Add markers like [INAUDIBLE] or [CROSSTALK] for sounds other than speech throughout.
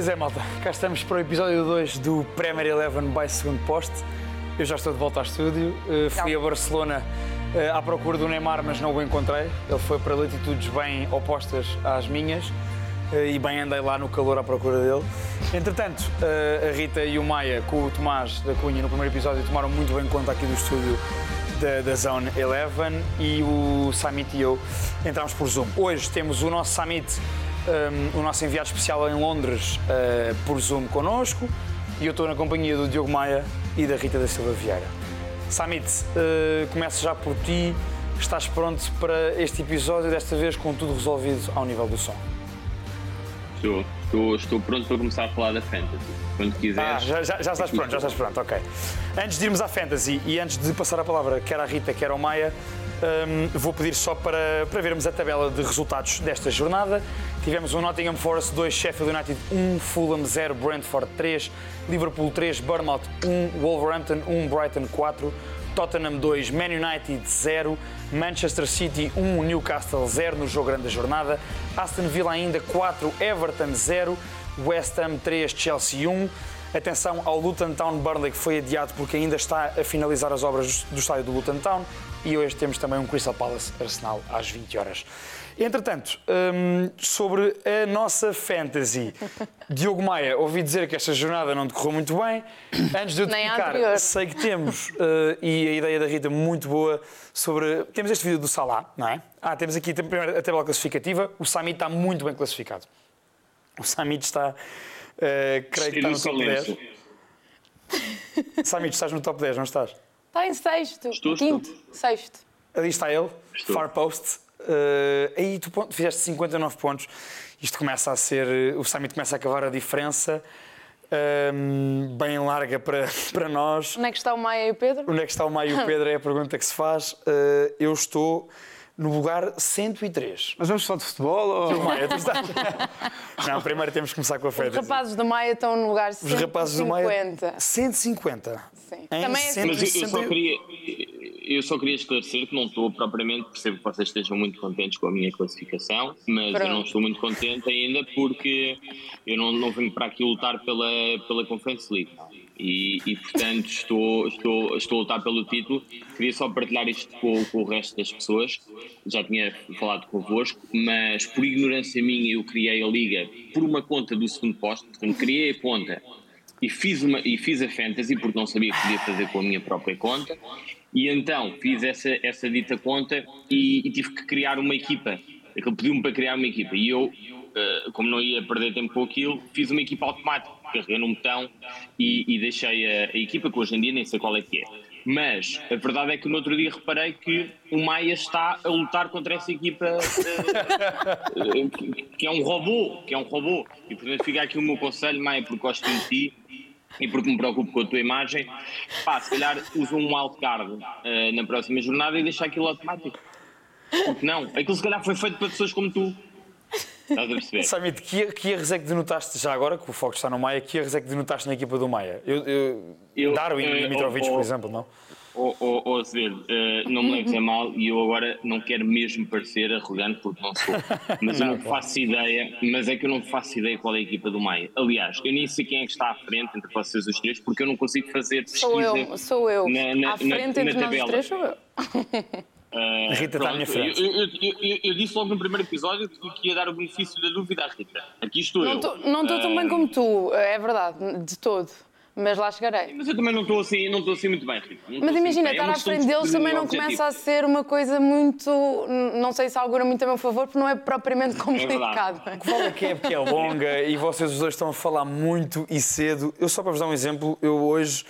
Pois é, malta, cá estamos para o episódio 2 do Premier Eleven by segundo poste. Eu já estou de volta ao estúdio. Uh, fui a Barcelona uh, à procura do Neymar, mas não o encontrei. Ele foi para latitudes bem opostas às minhas uh, e bem andei lá no calor à procura dele. Entretanto, a Rita e o Maia, com o Tomás da Cunha, no primeiro episódio, tomaram muito bem conta aqui do estúdio da, da Zone Eleven e o Summit e eu entramos por Zoom. Hoje temos o nosso Summit um, o nosso enviado especial em Londres uh, por Zoom connosco e eu estou na companhia do Diogo Maia e da Rita da Silva Vieira. Samit, uh, começo já por ti. Estás pronto para este episódio, desta vez com tudo resolvido ao nível do som? Estou, estou, estou pronto para começar a falar da Fantasy. Quando quiseres. Ah, já, já, já estás pronto, já estás pronto, ok. Antes de irmos à Fantasy e antes de passar a palavra quer à Rita, quer ao Maia, um, vou pedir só para, para vermos a tabela de resultados desta jornada. Tivemos o Nottingham Forest 2, Sheffield United 1, Fulham 0, Brentford 3, Liverpool 3, Bournemouth 1, Wolverhampton 1, Brighton 4, Tottenham 2, Man United 0, Manchester City 1, Newcastle 0 no jogo grande da jornada, Aston Villa ainda 4, Everton 0, West Ham 3, Chelsea 1. Atenção ao Luton Town Burnley que foi adiado porque ainda está a finalizar as obras do estádio do Luton Town e hoje temos também um Crystal Palace Arsenal às 20 horas. Entretanto, um, sobre a nossa fantasy, [LAUGHS] Diogo Maia, ouvi dizer que esta jornada não decorreu muito bem. Antes de eu te explicar, sei que temos, uh, e a ideia da Rita muito boa, sobre. Temos este vídeo do Salah, não é? Ah, temos aqui primeiro a tabela classificativa. O Samit está muito bem classificado. O Samit está. Uh, creio que está no top 10. Samit, estás no top 10, não estás? Está em sexto, estou, quinto, estou. sexto. Ali está ele, estou. far post. Uh, aí tu fizeste 59 pontos. Isto começa a ser. O Summit começa a acabar a diferença. Um, bem larga para, [LAUGHS] para nós. Onde é que está o Maia e o Pedro? Onde é que está o Maia e o [LAUGHS] Pedro é a pergunta que se faz. Uh, eu estou no lugar 103. Mas vamos falar de futebol? Ou... Maia, tu estás... [LAUGHS] Não, primeiro temos que começar com a fé. Os rapazes do Maia estão no lugar 150. Os rapazes do Maia. 150. Sim. Também é Mas eu, eu, só queria, eu só queria esclarecer que não estou propriamente, percebo que vocês estejam muito contentes com a minha classificação, mas Pronto. eu não estou muito contente ainda porque eu não, não venho para aqui lutar pela, pela Conference League. E, e, portanto estou, estou, estou a lutar pelo título. Queria só partilhar isto com, com, o resto das pessoas. Já tinha falado convosco, mas por ignorância minha eu criei a liga por uma conta do segundo posto. Portanto, criei a conta e fiz, uma, e fiz a fantasy porque não sabia que podia fazer com a minha própria conta. E então fiz essa, essa dita conta e, e tive que criar uma equipa. Ele pediu-me para criar uma equipa e eu, uh, como não ia perder tempo com aquilo, fiz uma equipa automática carreguei no botão e, e deixei a, a, equipa, que hoje em dia nem sei qual é que é. Mas a verdade é que no outro dia reparei que o Maia está a lutar contra essa equipa uh, que é um robô, que é um robô. E portanto fica aqui o meu conselho, Maia, porque gosto de ti e porque me preocupo com a tua imagem, pá, se calhar usa um wildcard uh, na próxima jornada e deixa aquilo automático. Porque não? Aquilo se calhar foi feito para pessoas como tu. Estás a perceber? Samit, que, que erros é que denotaste, já agora que o foco está no Maia, que erros é que denotaste na equipa do Maia? Eu, eu, eu Darwin e Mitrovic, por exemplo, não? Ou, ou, ou Azevedo, uh, não me leves a mal e eu agora não quero mesmo parecer arrogante porque não sou. Mas não, eu não faço ideia, mas é que eu não faço ideia qual é a equipa do Maia. Aliás, eu nem sei quem é que está à frente entre vocês os três porque eu não consigo fazer pesquisa. Sou eu, sou eu. Na, na, à frente na, entre na nós três sou eu. [LAUGHS] Uh, a Rita está à minha frente. Eu, eu, eu, eu, disse logo no primeiro episódio que ia dar o benefício da dúvida à Rita. Aqui estou não eu. Tô, não estou uh, tão bem como tu, é verdade, de todo. Mas lá chegarei. Mas eu também não estou assim, não estou assim muito bem, Rita. Mas assim imagina, estar é à frente deles também não objetivo. começa a ser uma coisa muito. Não sei se algo era muito a meu favor, porque não é propriamente é complicado. É Qual é que é? Porque é longa e vocês os dois estão a falar muito e cedo. Eu só para vos dar um exemplo, eu hoje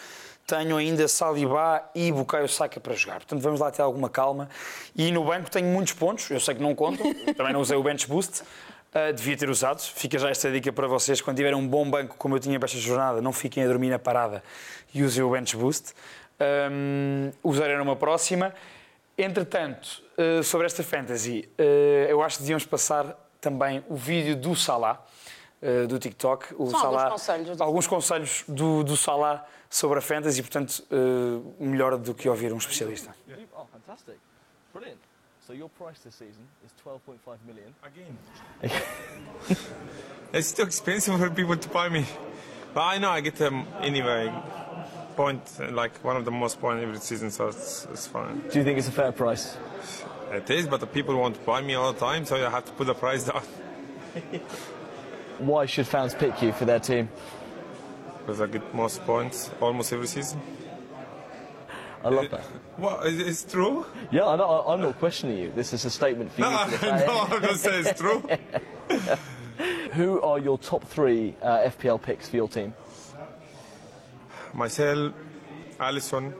tenho ainda Saliba e Bukayo Saka para jogar. Portanto, vamos lá ter alguma calma. E no banco tenho muitos pontos, eu sei que não contam, [LAUGHS] também não usei o bench boost. Uh, devia ter usado. Fica já esta dica para vocês. Quando tiverem um bom banco, como eu tinha para esta jornada, não fiquem a dormir na parada e usem o bench boost. Um, usarei numa próxima. Entretanto, uh, sobre esta fantasy, uh, eu acho que devíamos passar também o vídeo do Salah, do TikTok. O São Salah, alguns conselhos. Alguns conselhos do, do Salah sobre a fantasy, portanto, uh, melhor do que ouvir um especialista. Oh, fantastic. Brilliant. So your price this season is 12.5 million. Again. [LAUGHS] It's too expensive for people to buy me. But I know I get them anyway. Point like one of the most point every season, so it's, it's fine. Do you think it's a fair price? It is, but the people want to buy me all the time, so I have to put the price down. [LAUGHS] Why should fans pick you for their team? Because I get most points almost every season. I love that. [LAUGHS] What is it's true? Yeah, I know, I'm not questioning you. This is a statement for you. No, to [LAUGHS] no, I'm not saying it's true. [LAUGHS] Who are your top three uh, FPL picks for your team? Myself, Allison,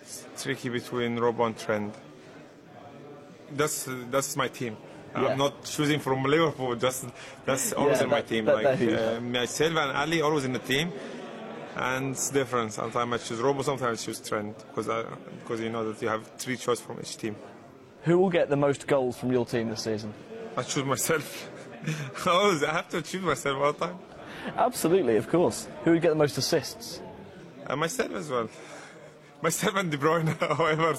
it's tricky between Robo and Trend. That's that's my team. Yeah. I'm not choosing from Liverpool. Just that's always Yeah, in my that- team. that- like that uh, myself and Ali always in the team, and it's different. Sometimes I choose Robo, sometimes I choose Trent because I, because you know that you have three choices from each team. Who will get the most goals from your team this season? I choose myself. [LAUGHS] always, I have to choose myself all the time. Absolutely, of course. Who would get the most assists? And myself as well. [LAUGHS] Myself and De Bruyne, [LAUGHS] however,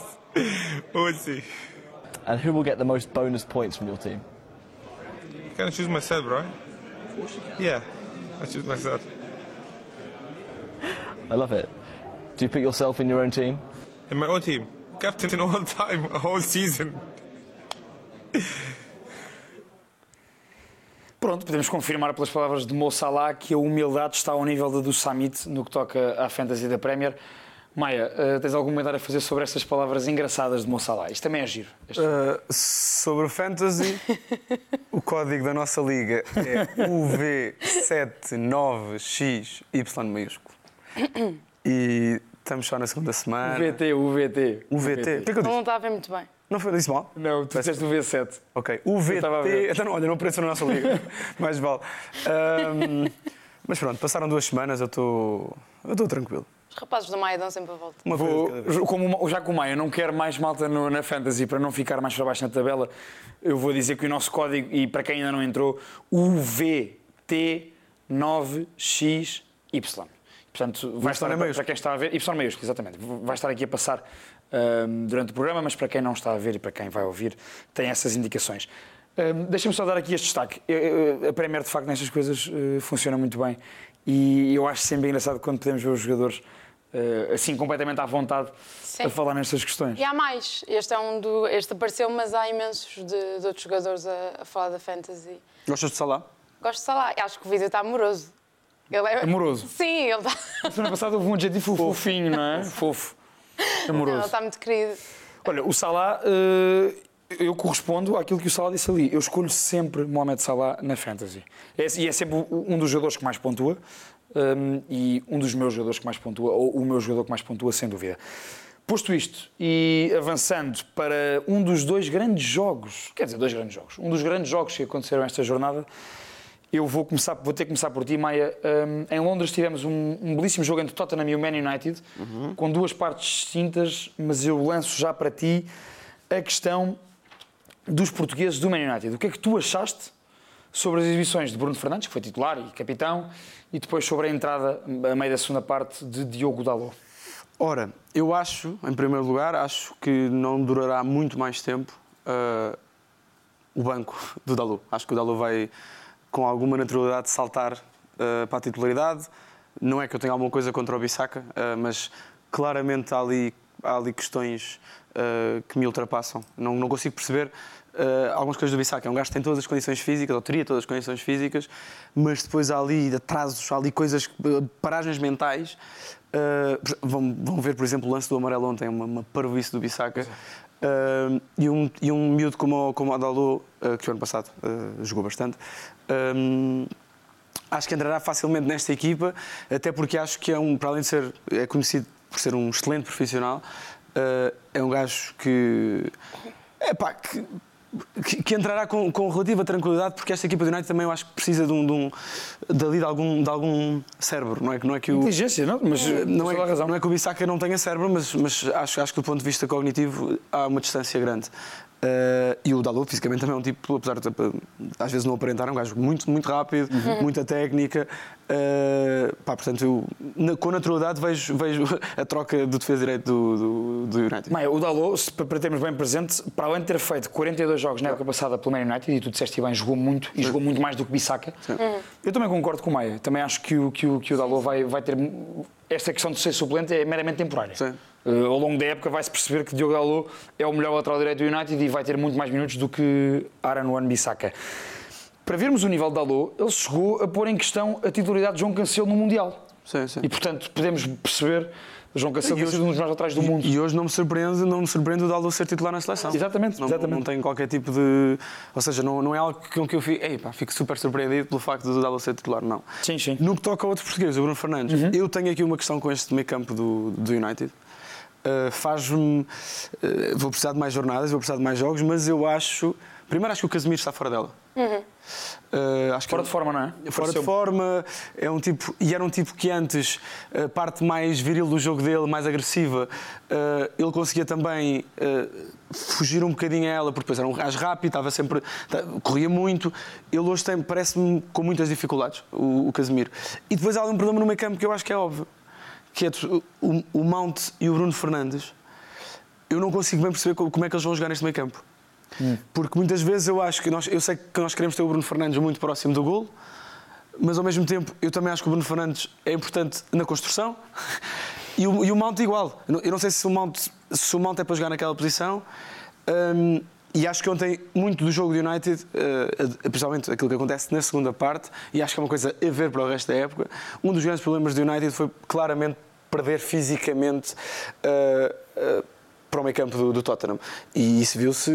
we'll see. And who will get the most bonus points from your team? Can I choose myself, right? Yeah, I choose myself. I love it. Do you put yourself in your own team? In my own team, captain all the [LAUGHS] time, whole season. Pronto, podemos confirmar pelas palavras de Mo Salah que a humildade está ao nível da do Summit no que toca à fantasy da Premier. Maia, eh, tens algum comentário a fazer sobre estas palavras engraçadas de Mo Salah? Isto também é giro. Este- Uh, sobre o Fantasy, [LAUGHS] o código da nossa liga é UV79XY maiúsculo. E estamos só na segunda semana. VT, o VT. O que é que eu Não disse? está a ver muito bem. Não foi disse mal? Não, tu disseste o V7. Ok. Estava. UVT. Então, não, olha, não apareceu na nossa liga. [LAUGHS] Mais vale. Ahm, mas pronto, passaram duas semanas, eu estou. Eu estou tranquilo. Os rapazes da Maia dão sempre a volta. Uma. Vou, como, já que o Maia não quer mais malta no- na Fantasy para não ficar mais para baixo na tabela, eu vou dizer que o nosso código, e para quem ainda não entrou, UVT9XY. Portanto, vai estar, para, para quem está a ver, Y maiúsculo, exatamente. Vai estar aqui a passar ahm, durante o programa, mas para quem não está a ver e para quem vai ouvir, tem essas indicações. Ahm, Deixa-me só dar aqui este destaque. Eu- eu- A Premier, de facto, nestas coisas eh, funciona muito bem e eu acho sempre engraçado quando podemos ver os jogadores assim, completamente à vontade Sim. a falar nestas questões. E há mais. Este é um do. Este apareceu, mas há imensos de, de outros jogadores a, a falar da fantasy. Gostas de Salah? Gosto de Salah. Acho que o vídeo está amoroso. Ele é... Amoroso? [LAUGHS] Sim, ele está. Na semana passada houve um adjetivo fofinho, não é? Fofo. Ele Amoroso. está muito querido. Olha, o Salah, eh, eu correspondo àquilo que o Salah disse ali. Eu escolho sempre Mohamed Salah na Fantasy. É, e é sempre um dos jogadores que mais pontua hum, e um dos meus jogadores que mais pontua, ou o meu jogador que mais pontua, sem dúvida. Posto isto e avançando para um dos dois grandes jogos, quer dizer, dois grandes jogos, um dos grandes jogos que aconteceram esta jornada, eu vou, começar, vou ter que começar por ti, Maia. Hum, em Londres tivemos um, um belíssimo jogo entre Tottenham e o Man United, com duas partes distintas, mas eu lanço já para ti a questão dos portugueses do Man United. O que é que tu achaste sobre as exibições de Bruno Fernandes, que foi titular e capitão, e depois sobre a entrada, a meio da segunda parte, de Diogo Dalot? Ora, eu acho, em primeiro lugar, acho que não durará muito mais tempo ah, o banco [LAUGHS] do Dalu. Acho que o Dalu vai, com alguma naturalidade, saltar ah, para a titularidade. Não é que eu tenha alguma coisa contra o Bissaka, ah, mas claramente há ali, há ali questões ah, que me ultrapassam. Não, não consigo perceber ah, algumas coisas do Bissaka. É um gajo que tem todas as condições físicas, ou teria todas as condições físicas, mas depois há ali atrasos, há ali coisas, paragens mentais. ah, vão, vão ver, por exemplo, o lance do amarelo ontem, uma, uma parvoíce do Bissaka. Ah, e, um, e um miúdo como, como o Adalô, ah, que o ano passado jogou bastante, ah, acho que entrará facilmente nesta equipa, até porque acho que é um, para além de ser é conhecido por ser um excelente profissional, é um gajo que, é pá, que, que- que entrará com, com relativa tranquilidade, porque esta equipa do United também eu acho que precisa de um, de um dali de algum, de algum cérebro, não é que não é que o Inteligência, não? Mas não tens é, não é que o Bissaka não tenha cérebro, mas, mas acho, acho que do ponto de vista cognitivo há uma distância grande. Uh, e o Dalot fisicamente também é um tipo, apesar de às vezes não aparentar, é um gajo muito, muito rápido, uhum. muita técnica. Uh, pá, portanto, eu, na, com naturalidade vejo, vejo a troca do defesa direito do, do, do United. Maia, o Dalot, para termos bem presente, para além de ter feito 42 jogos na época passada pelo Man United, e tu disseste bem, jogou muito e jogou muito mais do que Bissaka, uhum. eu também concordo com o Maia. Também acho que o, que o, que o Dalot vai, vai ter. Esta questão de ser suplente é meramente temporária. Sim. Uh, ao longo da época vai-se perceber que Diogo Dalot é o melhor lateral direito do United e vai ter muito mais minutos do que Aaron Wan-Bissaka. Para vermos o nível de Dalot, ele chegou a pôr em questão a titularidade de João Cancelo no Mundial. Sim, sim. E, portanto, podemos perceber João Cancelo tem sido um dos mais atrás do mundo. E hoje não me surpreende, não me surpreende o Dalot ser titular na seleção. Exatamente, não, exatamente. Não tem qualquer tipo de. Ou seja, não, não é algo com que eu fico, ei, pá, fico super surpreendido pelo facto de o Dalot ser titular, não. Sim, sim. No que toca a outro português, o Bruno Fernandes, uhum. eu tenho aqui uma questão com este meio campo do, do United. Uh, faz-me. Uh, vou precisar de mais jornadas, vou precisar de mais jogos, mas eu acho. Primeiro, acho que o Casemiro está fora dela. Uhum. Uh, acho fora que de forma, não é? Fora de forma, é um tipo, e era um tipo que antes, a parte mais viril do jogo dele, mais agressiva, uh, ele conseguia também uh, fugir um bocadinho a ela, porque depois era um gajo rápido, estava sempre, corria muito. Ele hoje tem, parece-me com muitas dificuldades, o, o Casemiro. E depois há um problema no meio campo que eu acho que é óbvio, que é o, o Mount e o Bruno Fernandes. Eu não consigo bem perceber como é que eles vão jogar neste meio campo. Porque muitas vezes eu acho que nós, eu sei que nós queremos ter o Bruno Fernandes muito próximo do gol, mas ao mesmo tempo eu também acho que o Bruno Fernandes é importante na construção [LAUGHS] e o, e o Mount igual. Eu não sei se o Mount, se o Mount é para jogar naquela posição. Um, e acho que ontem, muito do jogo do United, uh, principalmente aquilo que acontece na segunda parte, e acho que é uma coisa a ver para o resto da época, um dos grandes problemas do United foi claramente perder fisicamente. Uh, uh, para o meio campo do, do Tottenham. E isso viu-se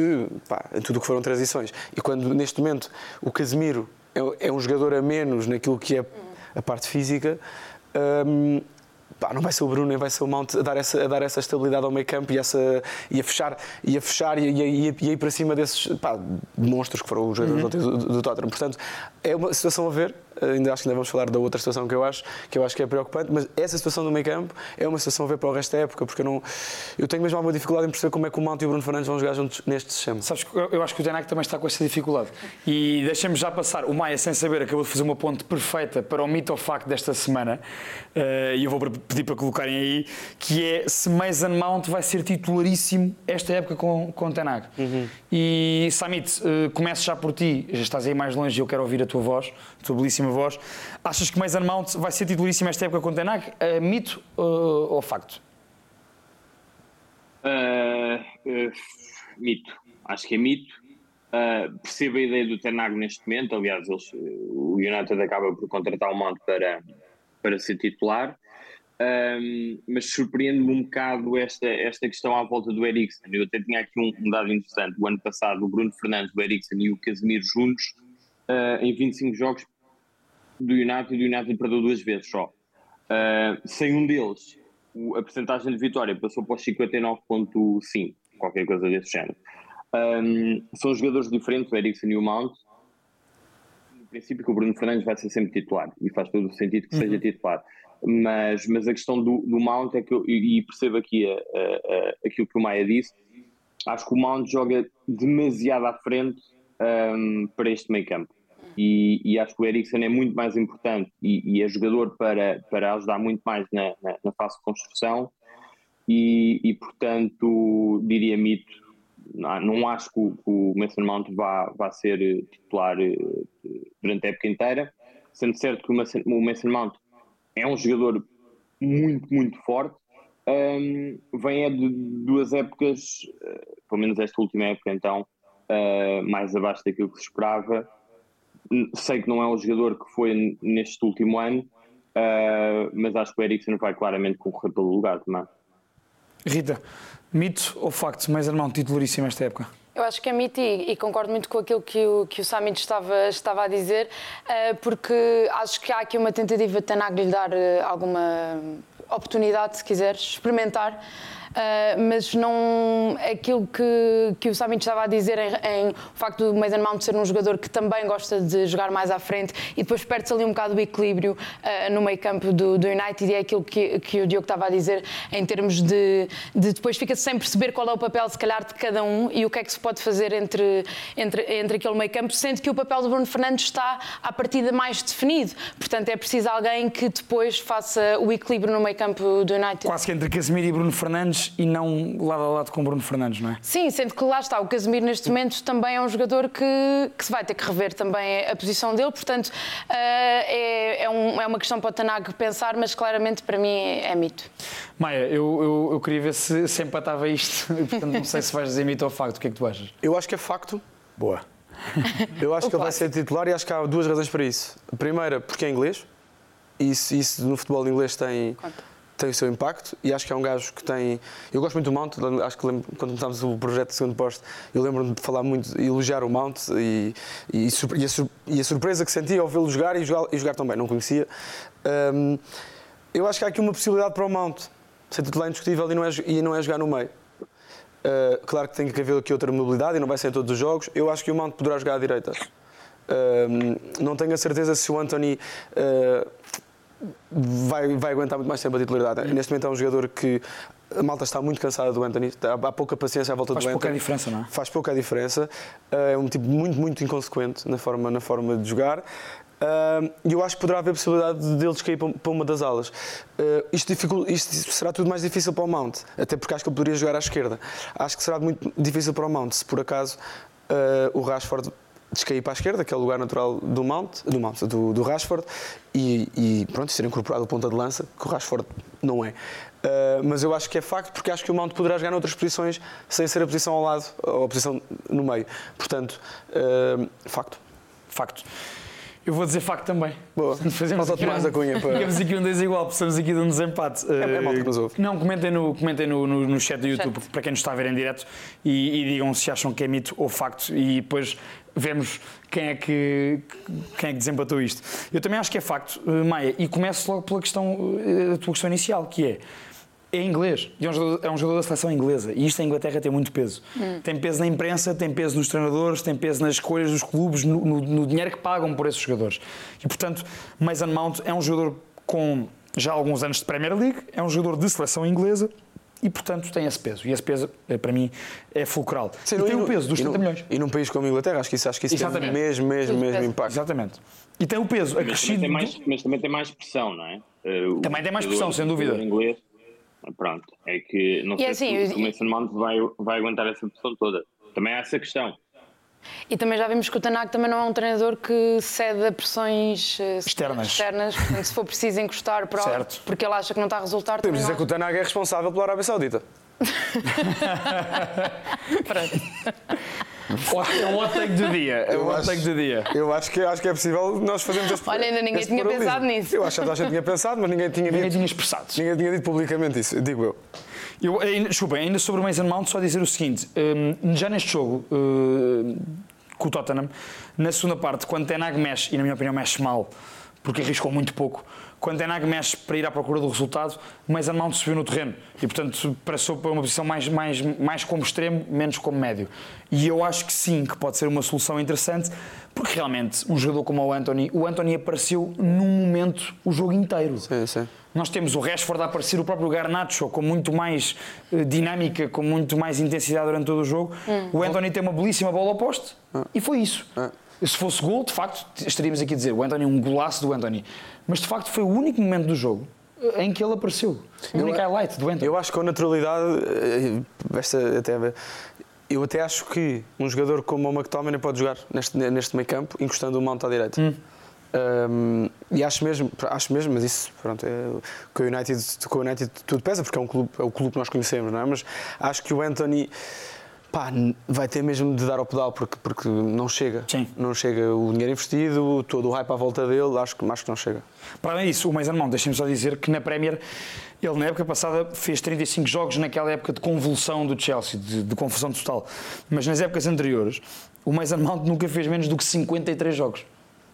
em tudo o que foram transições. E quando, neste momento, o Casemiro é, é um jogador a menos naquilo que é a parte física, hum, pá, não vai ser o Bruno nem vai ser o Mount a dar essa, a dar essa estabilidade ao meio campo e, essa, e a fechar e a fechar e, e, e, e ir para cima desses pá, monstros que foram os jogadores uhum. do, do, Tottenham. Portanto, é uma situação a ver. Ainda acho que ainda vamos falar da outra situação que eu acho que eu acho que é preocupante, mas essa situação do meio campo é uma situação a ver para o resto da época, porque eu não eu tenho mesmo alguma dificuldade em perceber como é que o Mount e o Bruno Fernandes vão jogar juntos neste sistema. Sabes, eu acho que o Tenac também está com essa dificuldade. E deixem-me já passar. O Maia, sem saber, acabou de fazer uma ponte perfeita para o mito ou facto desta semana, uh, e eu vou pedir para colocarem aí, que é se Mason Mount vai ser titularíssimo esta época com, com o Tenac. Uhum. E Samit, uh, começo já por ti, já estás aí mais longe e eu quero ouvir a tua voz, tua belíssima voz. Achas que Mason Mount vai ser titularíssimo esta época com o Tenac? Uh, mito uh, ou facto? mito. Acho que é mito. percebo a ideia do Tenag neste momento. Aliás, eles, o United acaba por contratar o Mount para, para ser titular. Um, mas surpreende-me um bocado esta, esta questão à volta do Eriksen. Eu até tinha aqui um, um, dado interessante. O ano passado, o Bruno Fernandes, o Eriksen e o Casemiro juntos, uh, em 25 jogos do United, o United perdeu duas vezes só. Uh, sem um deles, a percentagem de vitória passou para os 59,5, qualquer coisa desse género. Um, são jogadores diferentes, o Eriksen e o Mount. No princípio, que o Bruno Fernandes vai ser sempre titular e faz todo o sentido que uhum. seja titular mas, mas a questão do, do Mount é que eu, e percebo aqui a, a, a, aquilo que o Maia disse, acho que o Mount joga demasiado à frente um, para este meio campo. E, e, acho que o Eriksen é muito mais importante e, e é jogador para, para ajudar muito mais na, na, na fase de construção e, e, portanto diria mito não, acho que o, que o Mason Mount vá, vá ser titular eh, durante a época inteira sendo certo que o Mason, o Mason Mount é um jogador muito, muito forte. Um, vem é de duas épocas, uh, pelo menos esta última época, então, mais abaixo daquilo que se esperava. Sei que não é o jogador que foi neste último ano, uh, mas acho que o Eriksen vai claramente concorrer pelo lugar também. Rita, mito ou facto, mais irmão titularíssimo esta época? Eu acho que é mito e, e, concordo muito com aquilo que o, que o Samit estava, estava a dizer, uh, porque acho que há aqui uma tentativa de Tanag lhe dar uh, alguma oportunidade, se quiseres, experimentar. Mas não aquilo que, que o Samit estava a dizer em, em o facto do Mason Mount ser um jogador que também gosta de jogar mais à frente e depois perde-se ali um bocado o equilíbrio no meio campo do, do United e é aquilo que, que o Diogo estava a dizer em termos de, de depois fica-se sem perceber qual é o papel, se calhar, de cada um e o que é que se pode fazer entre, entre, entre aquele meio campo, sendo que o papel do Bruno Fernandes está à partida mais definido. Portanto, é preciso alguém que depois faça o equilíbrio no meio campo do United. Quase que entre Casemiro e Bruno Fernandes e não lado a lado com Bruno Fernandes, não é? Sim, sendo que lá está, o Casemiro neste momento também é um jogador que, que se vai ter que rever também a posição dele, portanto, uh, é, é, um, é, uma questão para o Tanag pensar, mas claramente para mim é, é mito. Maia, eu, eu, eu, queria ver se, se empatava isto, [LAUGHS] portanto não sei se vais dizer mito ou facto, o que é que tu achas? Eu acho que é facto. Boa. Eu acho que ele vai ser titular e acho que há duas razões para isso. A primeira, porque é inglês, e isso, isso no futebol inglês tem, tem o seu impacto, e acho que é um gajo que tem. Eu gosto muito do Mount, acho que lembro, quando começámos o projeto de segundo posto, eu lembro-me de falar muito, elogiar o Mount e, e, e, a, e a, surpresa que senti ao vê-lo jogar e jogar, e jogar tão bem, não conhecia. Um, eu acho que há aqui uma possibilidade para o Mount ser titular indiscutível e não é, e não é jogar no meio. Uh, claro que tem que haver aqui outra mobilidade e não vai ser em todos os jogos. Eu acho que o Mount poderá jogar à direita. Uh, não tenho a certeza se o Anthony uh, vai, vai aguentar muito mais tempo a titularidade. Neste momento é um jogador que a malta está muito cansada do Anthony, há pouca paciência à volta Faz do Anthony. Faz pouca diferença, não é? Faz pouca diferença. É um tipo muito, muito inconsequente na forma, na forma de jogar. E eu acho que poderá haver a possibilidade deles cair para uma das alas. Uh, isto, isto, será tudo mais difícil para o Mount, até porque acho que ele poderia jogar à esquerda. Acho que será muito difícil para o Mount se por acaso o Rashford descair para a esquerda, que é o lugar natural do Mount, do, Mount, do, do Rashford, e, e pronto, ser incorporado ponta de lança, que o Rashford não é. Uh, mas eu acho que é facto, porque acho que o Mount poderá jogar noutras posições sem ser a posição ao lado ou a posição no meio. Portanto, facto. Facto. Eu vou dizer facto também. Boa. Fazemos aqui, mais a cunha para... [LAUGHS] Ficamos aqui um desigual, precisamos aqui de um desempate. É, é malta que nos ouve. Não, comentem no, comentem no, no, no chat do YouTube, chat. para quem nos está a ver em direto, e, e, digam se acham que é mito ou facto, e depois vemos quem é que, quem é que desempatou isto. Eu também acho que é facto, eh, Maia, e começo logo pela questão, eh, a tua questão inicial, que é é inglês. É um, jogador, é um jogador da seleção inglesa. E isto em Inglaterra tem muito peso. Hum. Tem peso na imprensa, tem peso nos treinadores, tem peso nas escolhas dos clubes, no, no, no dinheiro que pagam por esses jogadores. E, portanto, Mason Mount é um jogador com já alguns anos de Premier League, é um jogador de seleção inglesa e, portanto, tem esse peso. E esse peso, eh, para mim, é fulcral. Sim, e tem o peso dos 30 milhões. E num país como a Inglaterra, acho que isso, acho que isso tem mesmo, mesmo, mesmo impacto. Exatamente. E tem o peso acrescido. Mas também tem mais, mas também tem mais pressão, não é? Uh, também tem mais pressão, sem dúvida. Inglês Pronto, é que não sei assim, se o Mason Mount vai, vai aguentar essa pressão toda. Também há essa questão. E também já vimos que o Tanak também não é um treinador que cede a pressões eh, externas. externas portanto, se for preciso encostar para certo. porque ele acha que não está a resultar. Podemos dizer que o Tanak é responsável pela Arábia Saudita. [LAUGHS] É o hot take do dia. É o hot take do dia. Eu acho que, acho que é possível nós fazermos este Olha, ainda ninguém tinha pensado nisso. Eu acho que a gente tinha pensado, mas ninguém tinha ninguém dito. tinha expressado. Ninguém tinha dito publicamente isso, digo eu. Eu ainda, desculpa, ainda sobre o Mason Mount, só dizer o seguinte: um, já neste jogo. Uh, com o Tottenham, na segunda parte, quando Tenag mexe, e na minha opinião mexe mal, porque arriscou muito pouco, quando Tenag mexe para ir à procura do resultado, Mason Mount subiu no terreno e, portanto, passou para uma posição mais, mais, mais como extremo, menos como médio. E eu acho que sim, que pode ser uma solução interessante, porque realmente um jogador como o Anthony, o Anthony apareceu num momento o jogo inteiro. Sim, sim. Nós temos o Rashford a aparecer, o próprio Garnacho com muito mais uh, dinâmica, com muito mais intensidade durante todo o jogo. Hum. O Anthony tem uma belíssima bola ao poste hum. e foi isso. Hum. Se fosse gol, de facto, estaríamos aqui a dizer o Anthony, um golaço do Anthony. Mas de facto foi o único momento do jogo eh, em que ele apareceu. O único highlight do Anthony. Eu acho que com naturalidade, eh, esta até, eu até acho que um jogador como o McTominay pode jogar neste, neste meio campo, encostando o manto à direita. Hum. Um, e acho mesmo, acho mesmo, mas isso pronto, é, com, o United, com o United tudo pesa, porque é, um clube, é o clube que nós conhecemos, não é? Mas acho que o Anthony pá, vai ter mesmo de dar ao pedal porque, porque não chega. Sim. Não chega o dinheiro investido, todo o hype à volta dele, acho que, acho que não chega. Para além disso, o Mason Mount, deixem-me só dizer que na Premier ele na época passada fez 35 jogos naquela época de convulsão do Chelsea, de, de confusão total. Mas nas épocas anteriores, o Mason Mount nunca fez menos do que 53 jogos.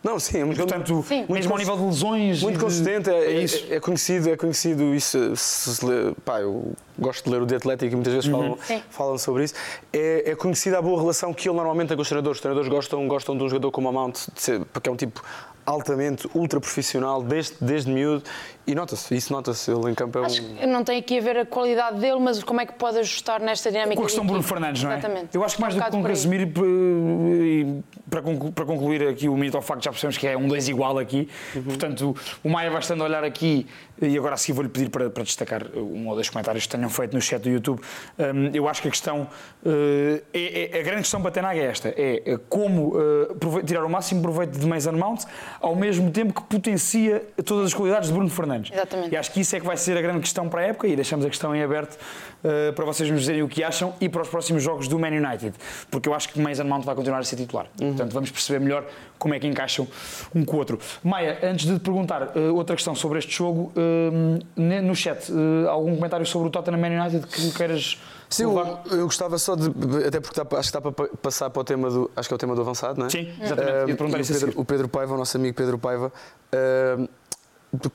Não, sim, é muito, Portanto, Sim. mesmo ao nível de lesões. muito e de- consistente. É, É é- isso. é conhecido, é conhecido isso. Se, se lê- pá, eu gosto de ler o The Athletic e muitas vezes falam, Sim. falam sobre isso. É, é conhecida a boa relação que ele normalmente tem com os treinadores. Os treinadores gostam, gostam de um jogador como a Mount, de ser- porque é um tipo altamente, ultra profissional, desde, desde miúdo. E nota-se, isso nota-se. Ele em campo é um. Acho que não tem aqui a ver a qualidade dele, mas como é que pode ajustar nesta dinâmica. Com a questão Bruno. Fernandes, não é? Exatamente. Eu acho que mais É um do que com. Casemiro, eh, e para conclu- para concluir aqui o mito ao facto, já percebemos que é um dois igual aqui. Uhum. Portanto, o Maia a olhar aqui e agora seguir vou-lhe pedir para, para destacar um ou dois comentários que tenham feito no chat do YouTube. Hum, eu acho que a questão, eh, é, é- a grande questão para Tenag é esta: é eh, como prove- tirar o máximo proveito de Mason Mount ao mesmo tempo que potencia todas as qualidades de Bruno Fernandes. Exatamente. E acho que isso é que vai ser a grande questão para a época e deixamos a questão em aberto eh, para vocês nos dizerem o que acham e para os próximos jogos do Man United, porque eu acho que Mason Mount vai continuar a ser titular. Portanto, vamos perceber melhor como é que encaixam um com o outro. Maia, antes de te perguntar eh, outra questão sobre este jogo, eh, no chat, algum comentário sobre o Tottenham Man United que queiras Sim, eu, eu gostava só de. Até porque está- acho que está para pa- passar para o tema do. Acho que é o tema do avançado, não é? Sim, exatamente. E o Pedro, o Pedro Paiva, o nosso amigo Pedro Paiva, ah,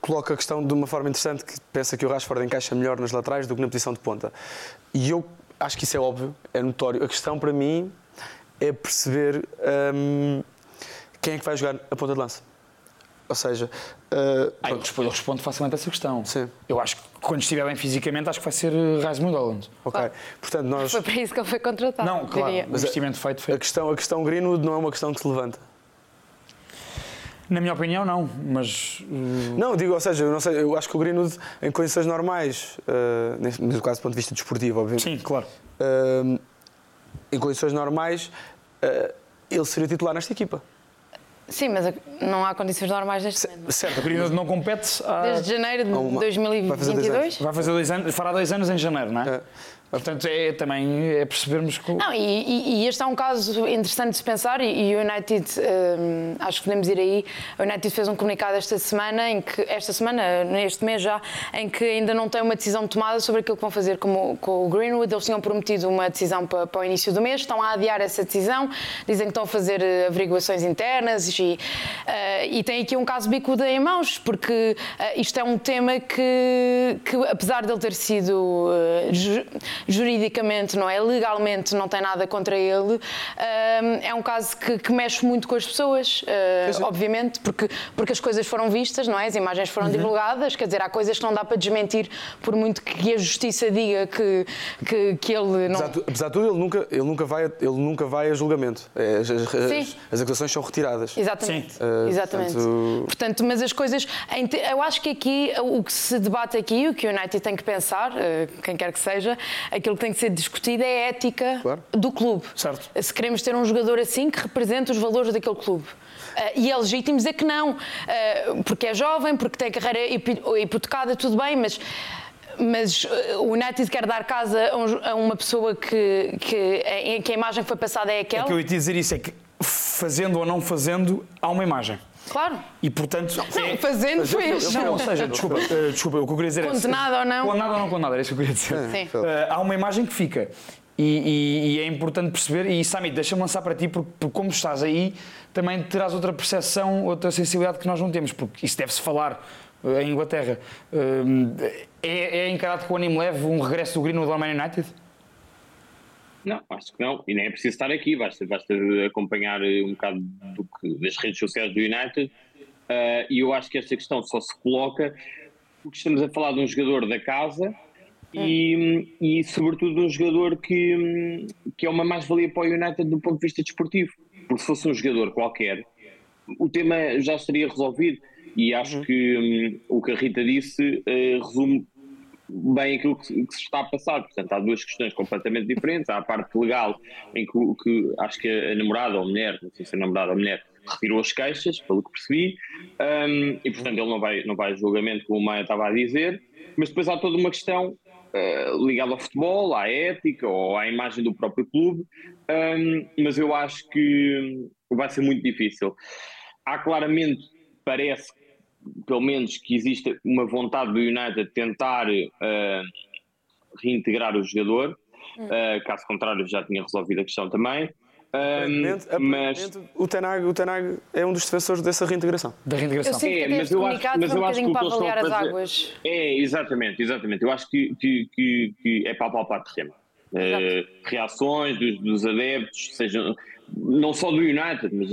coloca a questão de uma forma interessante que pensa que o Rashford encaixa melhor nas laterais do que na posição de ponta. E eu acho que isso é óbvio, é notório. A questão para mim é perceber ahm, quem é que vai jogar a ponta de lança. Ou seja, ah, Ah, eu respondo, eu respondo facilmente a essa questão. Sim. Eu acho que quando estiver bem fisicamente, acho que vai ser uh, Rasmus Holland. ok. Portanto, nós. Foi para isso que ele foi contratado. Não, claro, diria. o investimento feito, A feito. questão, a questão Greenwood não é uma questão que se levanta. Na minha opinião, não, mas uh, Não, digo, ou seja, eu, não sei, eu acho que o Greenwood, em condições normais, uh, caso do ponto de vista desportivo, obviamente, sim, claro. uh, em condições normais, uh, ele seria titular nesta equipa. Sim, mas não há condições normais neste momento. Certo, O Greenwood não compete há... Desde janeiro de Há uma- vai fazer dois 2022? Vai fazer dois anos, fará dois anos em janeiro, não é? Portanto, é também é percebermos que. Não, e, e- este é um caso interessante de se pensar e, o United, hum, acho que podemos ir aí, o United fez um comunicado esta semana, em que, esta semana, neste mês já, em que ainda não tem uma decisão tomada sobre aquilo que vão fazer com, com o Greenwood. Eles tinham prometido uma decisão para, para o início do mês, estão a adiar essa decisão, dizem que estão a fazer eh, averiguações internas e, eh, e tem aqui um caso bicudo em mãos, porque eh, isto é um tema que, que apesar de ele ter sido ju- juridicamente, não é? Legalmente não tem nada contra ele, é um caso que, que mexe muito com as pessoas, eh, obviamente, porque, porque as coisas foram vistas, não é? As imagens foram divulgadas, quer dizer, há coisas que não dá para desmentir, por muito que a justiça diga que, que, que ele não. Apesar, de- apesar de tudo, ele nunca, ele nunca, vai, a- ele nunca vai a julgamento. É, As, as- Sim. as- as acusações são retiradas. Exatamente. Eh, Exatamente. portanto- Portanto, mas as coisas. Eu acho que aqui o que se debate aqui, o que o United tem que pensar, eh, quem quer que seja, aquilo que tem que ser discutido é a ética Claro. do clube. Certo. Se queremos ter um jogador assim que represente os valores daquele clube. Eh, E é legítimo dizer que não, eh, porque é jovem, porque tem carreira hipotecada, tudo bem, mas. Mas eh, o United quer dar casa a, um a uma pessoa que, que, em que a imagem que foi passada é O aquela. que eu ia dizer isso é que, fazendo ou não fazendo, há uma imagem. Claro. E portanto. é- Fazendo foi este. Não, ou seja, desculpa, eh, desculpa, o que eu queria dizer é. Condenado ou não? Condenado ou não condenado, era isso que eu queria dizer. Sim. Eh, há uma imagem que fica. E, e- e é importante perceber, e Samit, deixa-me lançar para ti, porque, porque como estás aí, também terás outra percepção, outra sensibilidade que nós não temos, porque isso deve-se falar eh, em Inglaterra. Eh, é, é encarado com o ânimo leve um regresso do Greenwood ao Man United? Não, acho que não. E nem é preciso estar aqui, basta, basta acompanhar eh, um bocado do que, das redes sociais do United. Ah, e eu acho que esta questão só se coloca porque estamos a falar de um jogador da casa e, e sobretudo, de um jogador que, que é uma mais-valia para o United do ponto de vista desportivo. Porque se fosse um jogador qualquer, o tema já estaria resolvido. E acho que hum, o que a Rita disse eh, resume bem aquilo que, que se está a passar. Portanto, há duas questões completamente diferentes. Há a parte legal, em que, que acho que a namorada ou a mulher, não sei se é namorada ou mulher, retirou as queixas, pelo que percebi, hum, e portanto ele não vai, não vai a julgamento, como o Maia estava a dizer, mas depois há toda uma questão eh, ligada ao futebol, à ética ou à imagem do próprio clube, hum, mas eu acho que vai ser muito difícil. Há claramente, parece pelo menos que existe uma vontade do United de tentar eh, reintegrar o jogador, eh, caso contrário já tinha resolvido a questão também. Aparentemente, Um, mas o, Tenag, o Tenag é um dos defensores dessa reintegração. Da Eu reintegração. sinto que É, mas eu acho- mas um eu acho que para avaliar as estão a fazer- águas. É, exatamente, exatamente. Eu acho que, que, que, que é para palpar terreno. Eh, reações dos, dos adeptos, seja não só do United, mas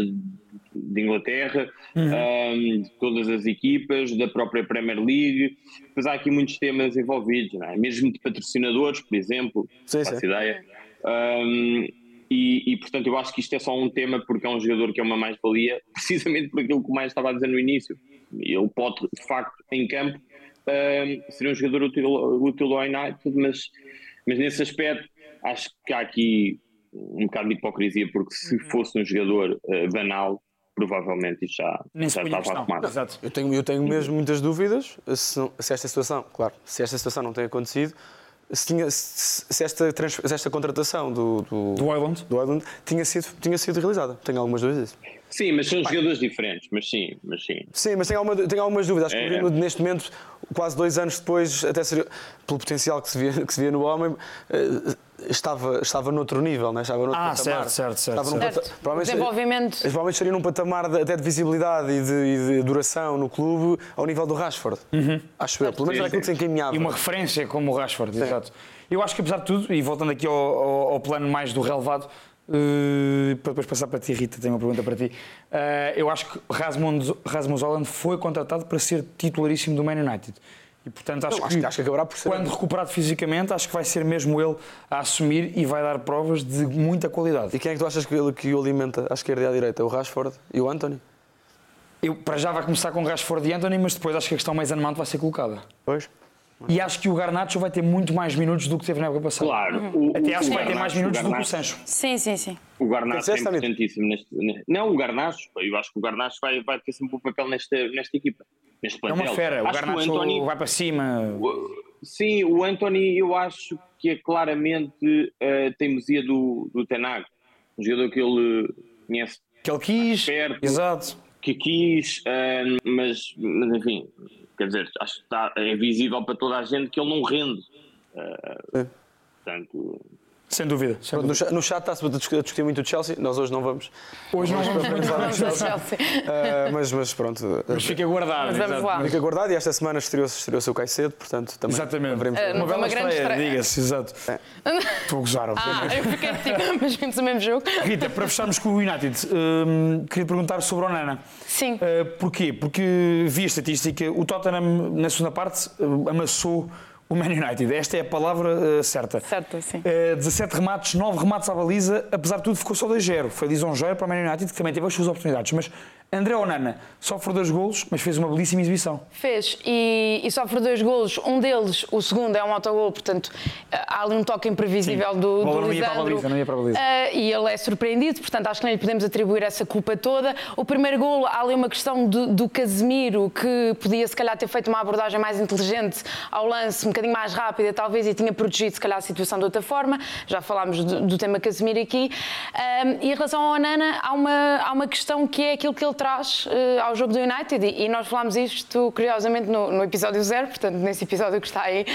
de Inglaterra, ehm, de todas as equipas, da própria Premier League. Pois há aqui muitos temas envolvidos, não é? mesmo de patrocinadores, por exemplo, Sim, faço sim. ideia. Ehm, e, e, portanto, eu acho que isto é só um tema porque é um jogador que é uma mais-valia, [LAUGHS] precisamente por aquilo que o mais estava a dizer no início. Ele pode, de facto, em campo, ehm, ser um jogador útil, útil ao United, mas, mas nesse aspecto acho que há aqui um bocado de hipocrisia, porque se fosse um jogador eh, banal, provavelmente isto já, Nem já estava questão. arrumado. Exato. Eu tenho, eu tenho mesmo muitas dúvidas se, se esta situação, claro, se esta situação não tem acontecido, se, tinha, se, se esta, trans- se esta contratação do, do, Do Island. do Island tinha sido, tinha sido realizada. Tenho algumas dúvidas. Sim, mas são jogadores diferentes, mas sim, mas sim. Sim, mas tenho, alguma, tenho algumas dúvidas. Acho que É. neste momento, quase dois anos depois, até seria, pelo potencial que se via, que se via no homem, eh, estava, estava noutro nível, né? estava noutro Ah, patamar. certo, certo, certo, Estava num certo. pata- Certo. provavelmente- Desenvolvimento. Provavelmente estaria num patamar de, até de visibilidade e de, e de duração no clube ao nível do Rashford. Acho eu. Pelo menos Sim, era aquilo que se sim. encaminhava. E uma referência como o Rashford, exato. Eu acho que apesar de tudo, e voltando aqui ao, ao- ao plano mais do relevado, eh, para depois passar para ti, Rita, tenho uma pergunta para ti. Eh, eu acho que Rasmus, Rasmus Holland foi contratado para ser titularíssimo do Man United. E portanto acho, Não, acho que- acho que acabará por ser. quando recuperado fisicamente, acho que vai ser mesmo ele a assumir e vai dar provas de muita qualidade. E quem é que tu achas que, ele, que o alimenta à esquerda e à direita? O Rashford e o Anthony? Eu, para já vai começar com Rashford e Anthony, mas depois acho que a questão Mason Mount vai ser colocada. Pois. E acho que o Garnacho vai ter muito mais minutos do que teve na época passada. Claro. Uhum. O, Até o- acho que o vai ter mais Garnacho- minutos do que o Garnacho- Sancho. Sim, sim, sim. O Garnacho O é importantíssimo neste, neste- Não, o Garnacho, eu acho que o Garnacho vai, vai ter sempre um papel nesta, nesta equipa. Neste É plantel. uma fera, o Acho Garnacho Anthony- vai para cima. Sim, o Anthony eu acho que é claramente a teimosia do, do Tenag. Um jogador que ele conhece, Que ele quis. Perto. Exato. que quis, ah, mas, mas enfim, quer dizer, acho que está, é visível para toda a gente que ele não rende. Ah, É. portanto, Sem dúvida. Sem Pronto, no, dúvida. chat, no chat está-se a discutir- muito o Chelsea. Nós hoje não vamos. Hoje não vamos Vamos falar do Chelsea. Chelsea. Ah, mas, mas pronto. Mas fica guardado. Mas vamos lá. Fica guardado e esta semana estreou-se estreou o Caicedo, portanto também Exatamente. Ah, Uma Foi bela uma grande estreia, estreia. diga-se, exato. Estou a gozar, Ah, obviamente. eu fiquei tipo, [LAUGHS] mas vimos o mesmo jogo. Rita, para fecharmos com o United, hum, queria perguntar sobre o Onana. Sim. Uh, porquê? Porque vi a estatística, o Tottenham na segunda parte uh, amassou o Man United. Esta é a palavra uh, certa. Certo, sim. Uh, 17 remates, 9 remates à baliza, apesar de tudo ficou só 2-0. Foi lisonjeiro para o Man United, que também teve as suas oportunidades. Mas André Onana sofre dois golos, mas fez uma belíssima exibição. Fez e, e sofre dois golos. Um deles, o segundo, é um autogol, portanto há ali um toque imprevisível Sim. do, do não ia para a Lisandro. baliza, não ia para a baliza. Ah, e ele é surpreendido, portanto acho que não lhe podemos atribuir essa culpa toda. O primeiro golo, há ali uma questão do, do Casemiro, que podia se calhar ter feito uma abordagem mais inteligente ao lance, um bocadinho mais rápida talvez, e tinha protegido se calhar a situação de outra forma. Já falámos do, do tema Casemiro aqui. Ah, e em relação ao Onana, há uma, há uma questão que é aquilo que ele traz ah, ao jogo do United, e, e nós falámos isto curiosamente no, no episódio zero, portanto nesse episódio que está aí.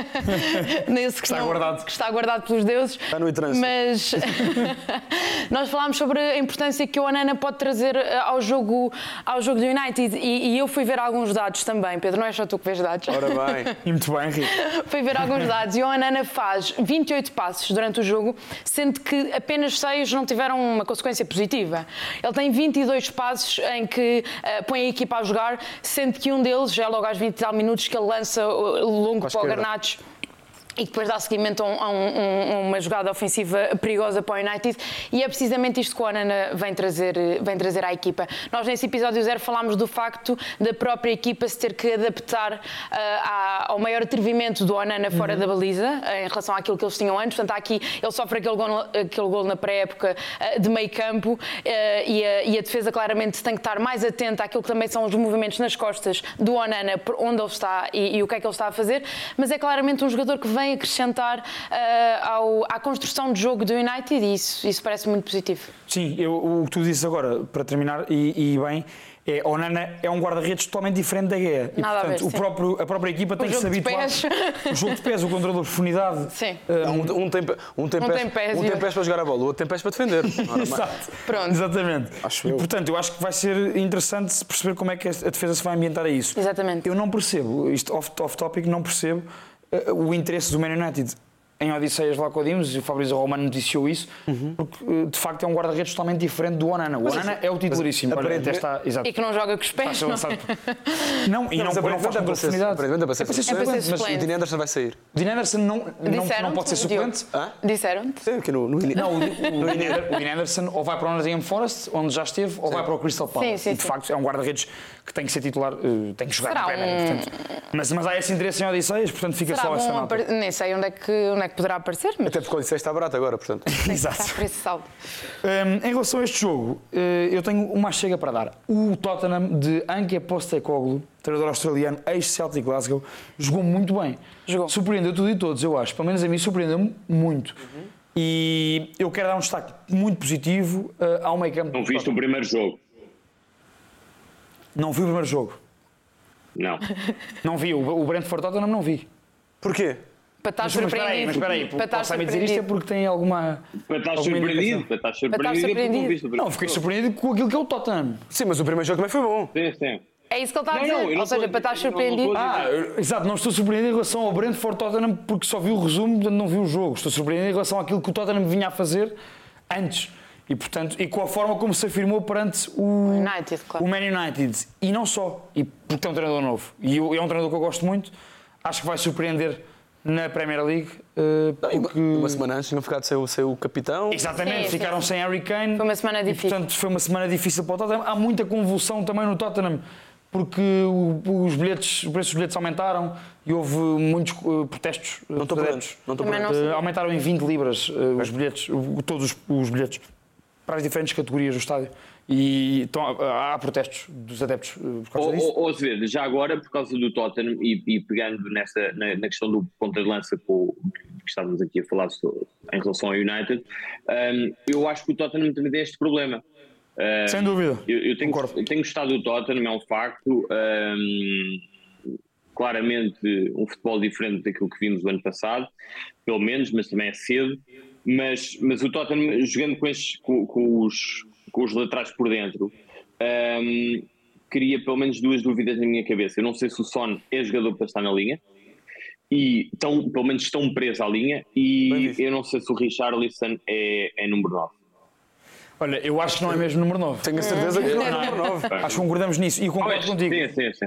[LAUGHS] nesse que Está não- guardado. que está guardado pelos deuses. Está no e-trânsito. Mas [LAUGHS] nós falámos sobre a importância que o Onana pode trazer eh, ao jogo, ao jogo do United e, e eu fui ver alguns dados também. Pedro, não é só tu que vês dados. Ora bem. [LAUGHS] E muito bem, Rita. Fui ver alguns dados e o Onana faz 28 passos durante o jogo, sendo que apenas 6 não tiveram uma consequência positiva. Ele tem 22 passos em que eh, põe a equipa a jogar, sendo que um deles, já logo aos 20 e tal minutos, que ele lança eh, longo para o esquerda. Garnacho e depois dá seguimento a, um- a um- um- uma jogada ofensiva perigosa para o United e é precisamente isto que o Onana vem trazer, vem trazer à equipa. Nós nesse episódio zero falámos do facto da própria equipa se ter que adaptar ah, à- ao maior atrevimento do Onana fora da baliza eh, em relação àquilo que eles tinham antes. Portanto, há aqui ele sofre aquele gol, aquele gol na pré-época ah, de meio campo e, a, e a defesa claramente tem que estar mais atenta àquilo que também são os movimentos nas costas do Onana, onde ele está e, e o que é que ele está a fazer, mas é claramente um jogador que vem acrescentar ah, ao- à construção de jogo do United e isso, isso parece muito positivo. Sim, eu- o que tu dizes agora, para terminar, e, e bem, É, Onana é um guarda-redes totalmente diferente da Guia. E, Nada a portanto, ver, o sim. próprio, a própria equipa tem que se habituar. pés. O jogo de pés, o controlador de profundidade. Sim. Um, um tem, um tem Um pés, tem pés um tem outro- pés para jogar a bola, o outro tem pés para defender. [LAUGHS] Exato. Pronto. Exatamente. Acho e, eu. portanto, eu acho que vai ser interessante perceber como é que a defesa se vai ambientar a isso. Exatamente. Eu não percebo, isto off- off-topic, não percebo eh, o interesse do Man United em Odisseias lá com o Dimos, e o Fabrício Romano noticiou isso, Uhum. porque eh, de facto é um guarda-redes totalmente diferente do Onana. O Onana é o titularíssimo. Aparentemente- está, exato. E que não joga com os pés. ser não. [LAUGHS] Não, e não, não, aparentemente faz é com para ser- profundidade. aparentemente é para ser É para ser suplente, mas suplente. o Dean Anderson vai sair. Dean Anderson não, não, não pode ser suplente. Disseram-te? Sim, aqui no, no, Não, o, [LAUGHS] o, Dean Ander- o Dean Anderson ou vai para o Nottingham Forest, onde já esteve, ou vai para o Crystal Palace. Sim, sim, e de facto é um guarda-redes que tem que ser titular, eh, tem que jogar Premier. um- portanto. mas, mas há esse interesse em Odisseias, portanto fica só essa nota. Nem sei onde é, que, onde é que poderá aparecer, mas Até porque o Odisseia está barato agora, portanto. Exato. está preço saldo. Hum, em relação a este jogo, eh, eu tenho uma chega para dar. O Tottenham de Anke Postecoglou, treinador australiano, ex-Celtic Glasgow, jogou muito bem. Jogou. Surpreendeu tudo e todos, eu acho. Pelo menos a mim surpreendeu-me muito. E eu quero dar um destaque muito positivo eh, ao meio campo. Não viste o primeiro jogo? Não vi o primeiro jogo. Não. Não vi. O o Brentford Tottenham não vi. Porquê? Para estar surpreendido. mas espera aí. Para estar dizer isto é surpreendido. porque tem alguma. Para estar alguma surpreendido, indicação. para estar estar surpreendido, é porque não fiquei surpreendido com aquilo que é o Tottenham. Sim, mas o primeiro jogo também foi bom. Sim, sim. É isso que ele está a dizer. não, Ou seja, estou- para estar não- surpreendido. Ah, exato, não estou surpreendido em relação ao Brentford Tottenham porque só vi o resumo, portanto não vi o jogo. Estou surpreendido em relação àquilo que o Tottenham vinha a fazer antes. E, portanto, e com a forma como se afirmou perante o United, claro. o Man United. E não só, e porque tem um treinador novo. E é um treinador que eu gosto muito. Acho que vai surpreender na Premier League. eh, porque... Uma semana antes tinham ficado sem o, sem o capitão. Exatamente, Sim, sim. ficaram sem Harry Kane. Foi uma semana E, difícil. portanto, foi uma semana difícil para o Tottenham. Há muita convulsão também no Tottenham, porque o- os, bilhetes, os preços dos bilhetes aumentaram e houve muitos eh, protestos. eh, Não estou por dentro. Não estou por Também dentro. não sei. Aumentaram em 20 libras os bilhetes, todos os, os bilhetes, para as diferentes categorias do estádio. E estão- há protestos dos adeptos eh, por causa Ou, disso. ou, ou Azevedo, já agora, por causa do Tottenham e, e pegando nessa, na, na questão do ponta de lança com, que estávamos aqui a falar sobre- em relação ao United, hum, eu acho que o Tottenham também tem este problema. Hum, Sem dúvida. Eu, eu tenho, eu tenho gostado do Tottenham, é um facto. hum, claramente um futebol diferente daquilo que vimos o ano passado, pelo menos, mas também é cedo. Mas, mas o Tottenham, jogando com, estes, com, com os, com os laterais por dentro, hum, cria pelo menos duas dúvidas na minha cabeça. Eu não sei se o Son é jogador para estar na linha, e tão, pelo menos estão presos à linha, e eu não sei se o Richarlison é, é número 9. Olha, eu acho que não é mesmo número 9. Tenho a certeza que não é Não é? número 9. Acho que concordamos nisso e concordo contigo. Sim, sim, sim.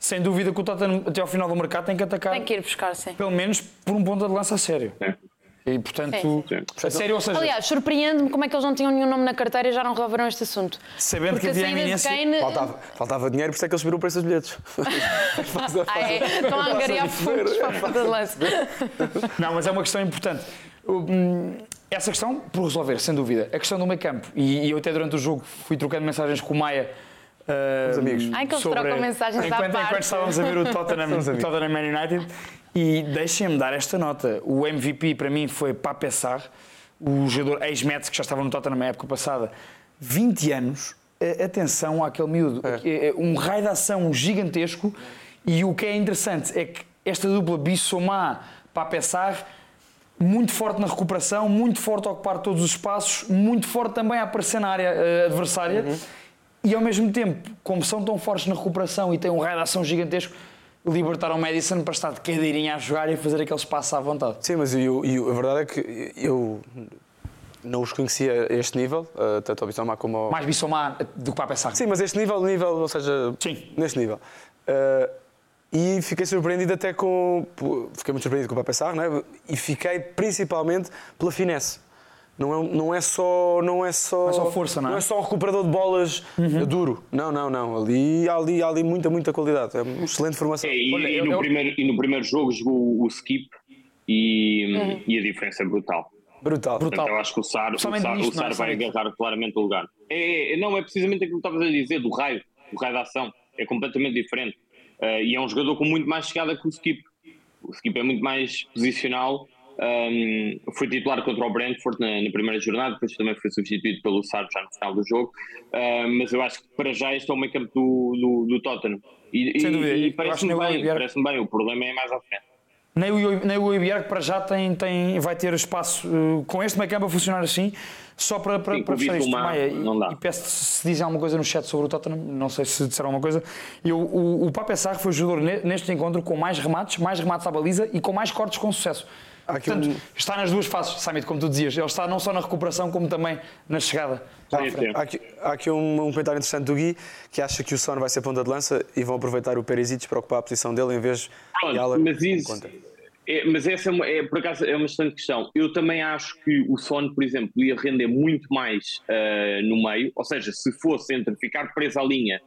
Sem dúvida que o Tottenham, até ao final do mercado, tem que atacar. Tem que ir buscar, sim. pelo menos por um ponto de lança a sério. sim. E portanto, Sim. a sério, ou seja, Aliás, surpreende-me como é que eles não tinham nenhum nome na carteira e já não resolveram este assunto. sabendo Porque que havia iminência. Kane. Faltava, faltava dinheiro, por isso é que eles subiram o preço dos bilhetes. [LAUGHS] Ah, é? Estão a angariar fundos para a ponta de lança. Não, mas é uma questão importante. Hum, Essa questão, por resolver, sem dúvida. A questão do meio campo. E, eu até durante o jogo fui trocando mensagens com o Maia. uh, amigos. Ai, que eles trocam mensagens à enquanto, parte. enquanto estávamos a ver o [LAUGHS] Tottenham, o. Tottenham Man United. E deixem-me dar esta nota. O MVP para mim foi Pape Sarr, o jogador ex-Mets que já estava no Tottenham na época passada. 20 anos. Atenção àquele miúdo. É Um raio de ação gigantesco. E o que é interessante é que esta dupla Bissomá-Pape Sarr muito forte na recuperação, muito forte a ocupar todos os espaços, muito forte também a aparecer na área eh, adversária e ao mesmo tempo, como são tão fortes na recuperação e têm um raio de ação gigantesco, libertaram o Madison para estar de cadeirinha a jogar e fazer aquele espaço à vontade. Sim, mas eu, eu- a verdade é que eu não os conhecia a este nível, eh, tanto ao Bissomar como ao... Mais Bissomá do que para pensar. Sim, mas este nível, nível ou seja, Sim. neste nível. Eh, e fiquei surpreendido até com. Fiquei muito surpreendido com o Pape Sarr, não é? E fiquei principalmente pela finesse. Não é, não é só. Não é só, Não é só força, não é? Não é só um recuperador de bolas Uhum. duro. Não, não, não. Ali há ali, ali muita, muita qualidade. É uma excelente formação. É, e, Olha, e eu- no eu- Primeiro, e no primeiro jogo jogou o Skip e, Uhum. e a diferença é brutal. Brutal. Brutal. Eu acho que o Sar, o Sar, o nisto, não é, Sar vai agarrar claramente o lugar. É, é, não, é precisamente aquilo que estavas a dizer, do raio, do raio da ação. É completamente diferente. Eh, e é um jogador com muito mais chegada que o Skip. O Skip é muito mais posicional Um, foi titular contra o Brentford na, na, primeira jornada, depois também foi substituído pelo Sarro já no final do jogo. Uh, mas eu acho que para já este é o meio campo do, do, do Tottenham. E, e, e parece-me bem, parece bem, o problema é mais à frente. Nem o, nem o que para já tem, tem, vai ter espaço uh, com este meio campo a funcionar assim, só para, para, Sim, para fechar isto. Maia, e, e peço se dizem alguma coisa no chat sobre o Tottenham, não sei se disseram alguma coisa. Eu, o, o Pape Sarr foi o jogador neste encontro com mais remates, mais remates à baliza e com mais cortes com sucesso. Portanto, um... está nas duas fases, Samit, como tu dizias. Ele está não só na recuperação, como também na chegada. Há, aqui, há aqui um, um, comentário interessante do Gui, que acha que o Son vai ser ponta de lança e vão aproveitar o Perisic para ocupar a posição dele em vez de Alan. Mas isso... É, mas essa é, uma, é, por acaso é uma excelente questão. Eu também acho que o Son, por exemplo, ia render muito mais uh, no meio, ou seja, se fosse entre ficar preso à linha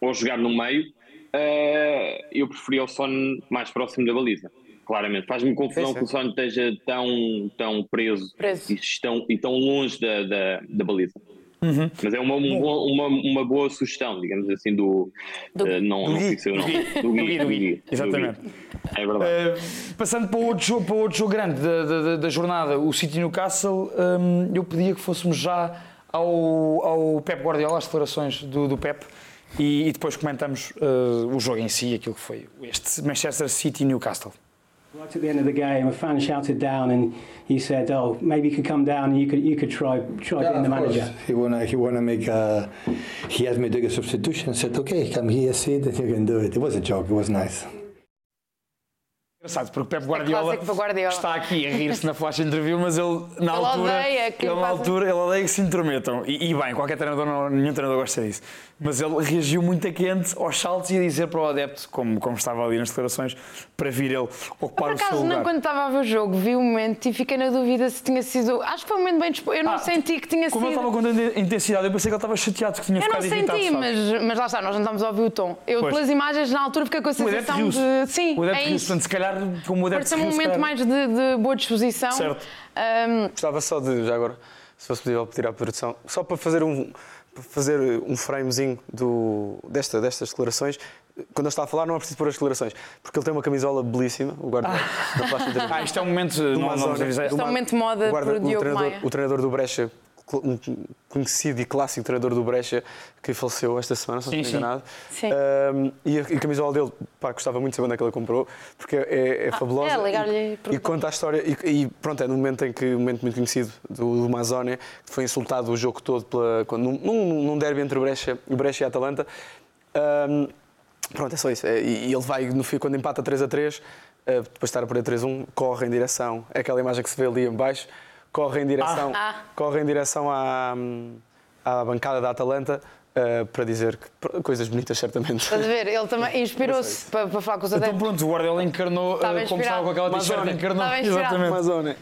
ou jogar no meio, uh, eu preferia o Son mais próximo da baliza claramente. Faz-me confusão é que o Son esteja tão, tão preso, preso. E, tão, e tão longe da, da, da baliza. Uhum. Mas é uma, uma, uma, boa sugestão, digamos assim, do. do uh, não, do não sei se eu não. Do Gui. Do Gui. Exatamente. É verdade. Uh, passando para outro jogo, para outro jogo grande da, da, da jornada, o City Newcastle, um, eu pedia que fôssemos já ao, ao Pep Guardiola, as declarações do, do Pep. E, e depois comentamos uh, o jogo em si, aquilo que foi este Manchester City Newcastle. Right at the end of the game, a fan shouted down, and he said, "Oh, maybe you could come down and you could you could try try yeah, being the manager." Course. He wanna he wanna make a, he asked me to do a substitution. Said, "Okay, come here, see and you can do it." It was a joke. It was nice. Engraçado, porque Pep Guardiola, é Guardiola, está aqui a rir-se na flash interview, mas ele na ele altura, odeia que ele, na altura, ele odeia que se intrometam. E, e, bem, qualquer treinador, não, nenhum treinador gosta disso. Mas ele reagiu muito a quente aos saltos e a dizer para o adepto, como, como estava ali nas declarações, para vir ele ocupar o seu lugar. não, quando estava a ver o jogo, vi o momento e fiquei na dúvida se tinha sido. Acho que foi um momento bem disposto. Eu não ah, senti que tinha como sido. Como ele estava com intensidade, eu pensei que ele estava chateado, que tinha eu ficado irritado. Eu não senti, mas, mas lá está, nós não estamos a ouvir o tom. Eu, pois. pelas imagens, na altura, fiquei com a sensação de. Sim, o adepto é isso. Portanto, se calhar, como o adepto Parece um momento mais de, de, boa disposição. Certo. Um... Gostava só de, já agora, se fosse possível pedir à produção, só para fazer um fazer um framezinho do, desta, destas declarações. Quando ele está a falar, não é preciso pôr as declarações, porque ele tem uma camisola belíssima, o guarda ah. da flash [LAUGHS] Ah, isto é um momento, não, não, não, isto é um momento de moda guarda, o treinador, o treinador do Brecha um conhecido e clássico treinador do Brecha que faleceu esta semana, se não estou enganado. Sim. Um, e, a, e a camisola dele, pá, gostava muito de saber onde é que ela comprou, porque é, é ah, fabulosa. É, e, e, conta a história. E, e, pronto, é no momento em que, um momento muito conhecido do, do Mazone, que foi insultado o jogo todo pela, quando, num, num derby entre o Brecha, o Brecha e a Atalanta. Um, pronto, é só isso. É, e, ele vai, no fim, quando empata 3 a 3, uh, depois de estar a perder 3 a 1, corre em direção. É aquela imagem que se vê ali em baixo corre em direção, ah. corre em direção à, à bancada da Atalanta Uh, para dizer que, coisas bonitas, certamente. Estás a ver? Ele também inspirou-se para, para, falar com os então, adeptos. Então pronto, o Guardiola encarnou, uh, como estava com aquela t-shirt, encarnou. Exatamente.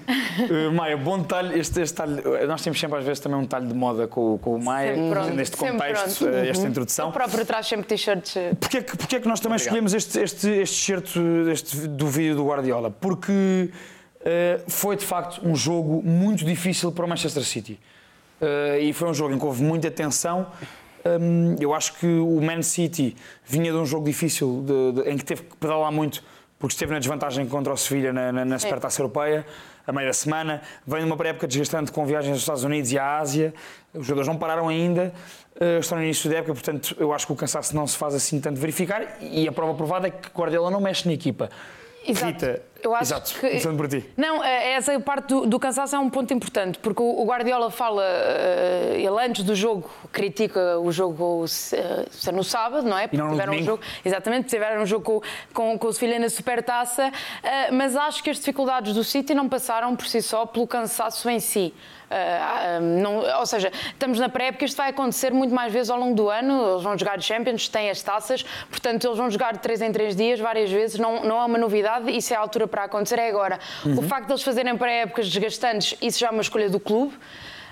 Uh, Maia, bom detalhe, este, este talho, nós temos sempre às vezes também um talho de moda com, com o Maia, neste contexto, uh, esta introdução. O próprio traz sempre t-shirts. Porquê, porquê é que nós também Obrigado. escolhemos este, este, este shirt este, do vídeo do Guardiola? Porque eh, foi de facto um jogo muito difícil para o Manchester City. Uh, e foi um jogo em que houve muita tensão. Um, eu acho que o Man City vinha de um jogo difícil de, de, em que teve que pedalar muito porque esteve na desvantagem contra o Sevilha na, na, na Supertaça Europeia a meia da semana. Vem numa pré-época desgastante com viagens aos Estados Unidos e à Ásia. Os jogadores não pararam ainda, uh, estão no início da época, portanto eu acho que o cansaço não se faz assim tanto verificar e a prova provada é que Guardiola não mexe na equipa. Exato. Rita, eu acho Exato, que. Começando por ti. Não, é, essa parte do, do, cansaço é um ponto importante, porque o, Guardiola fala, uh, ele antes do jogo critica o jogo ser uh, no sábado, não é? Porque não tiveram um jogo, exatamente, tiveram um jogo com, com, com o Sevilha na Supertaça, mas acho que as dificuldades do City não passaram por si só pelo cansaço em si. Uh, não, ou seja, estamos na pré-época, isto vai acontecer muito mais vezes ao longo do ano. Eles vão jogar Champions, têm as taças, portanto, eles vão jogar de 3 em 3 dias, várias vezes. Não, não é uma novidade, isso é a altura para acontecer, é agora. Uhum. O facto de eles fazerem pré-épocas desgastantes, isso já é uma escolha do clube.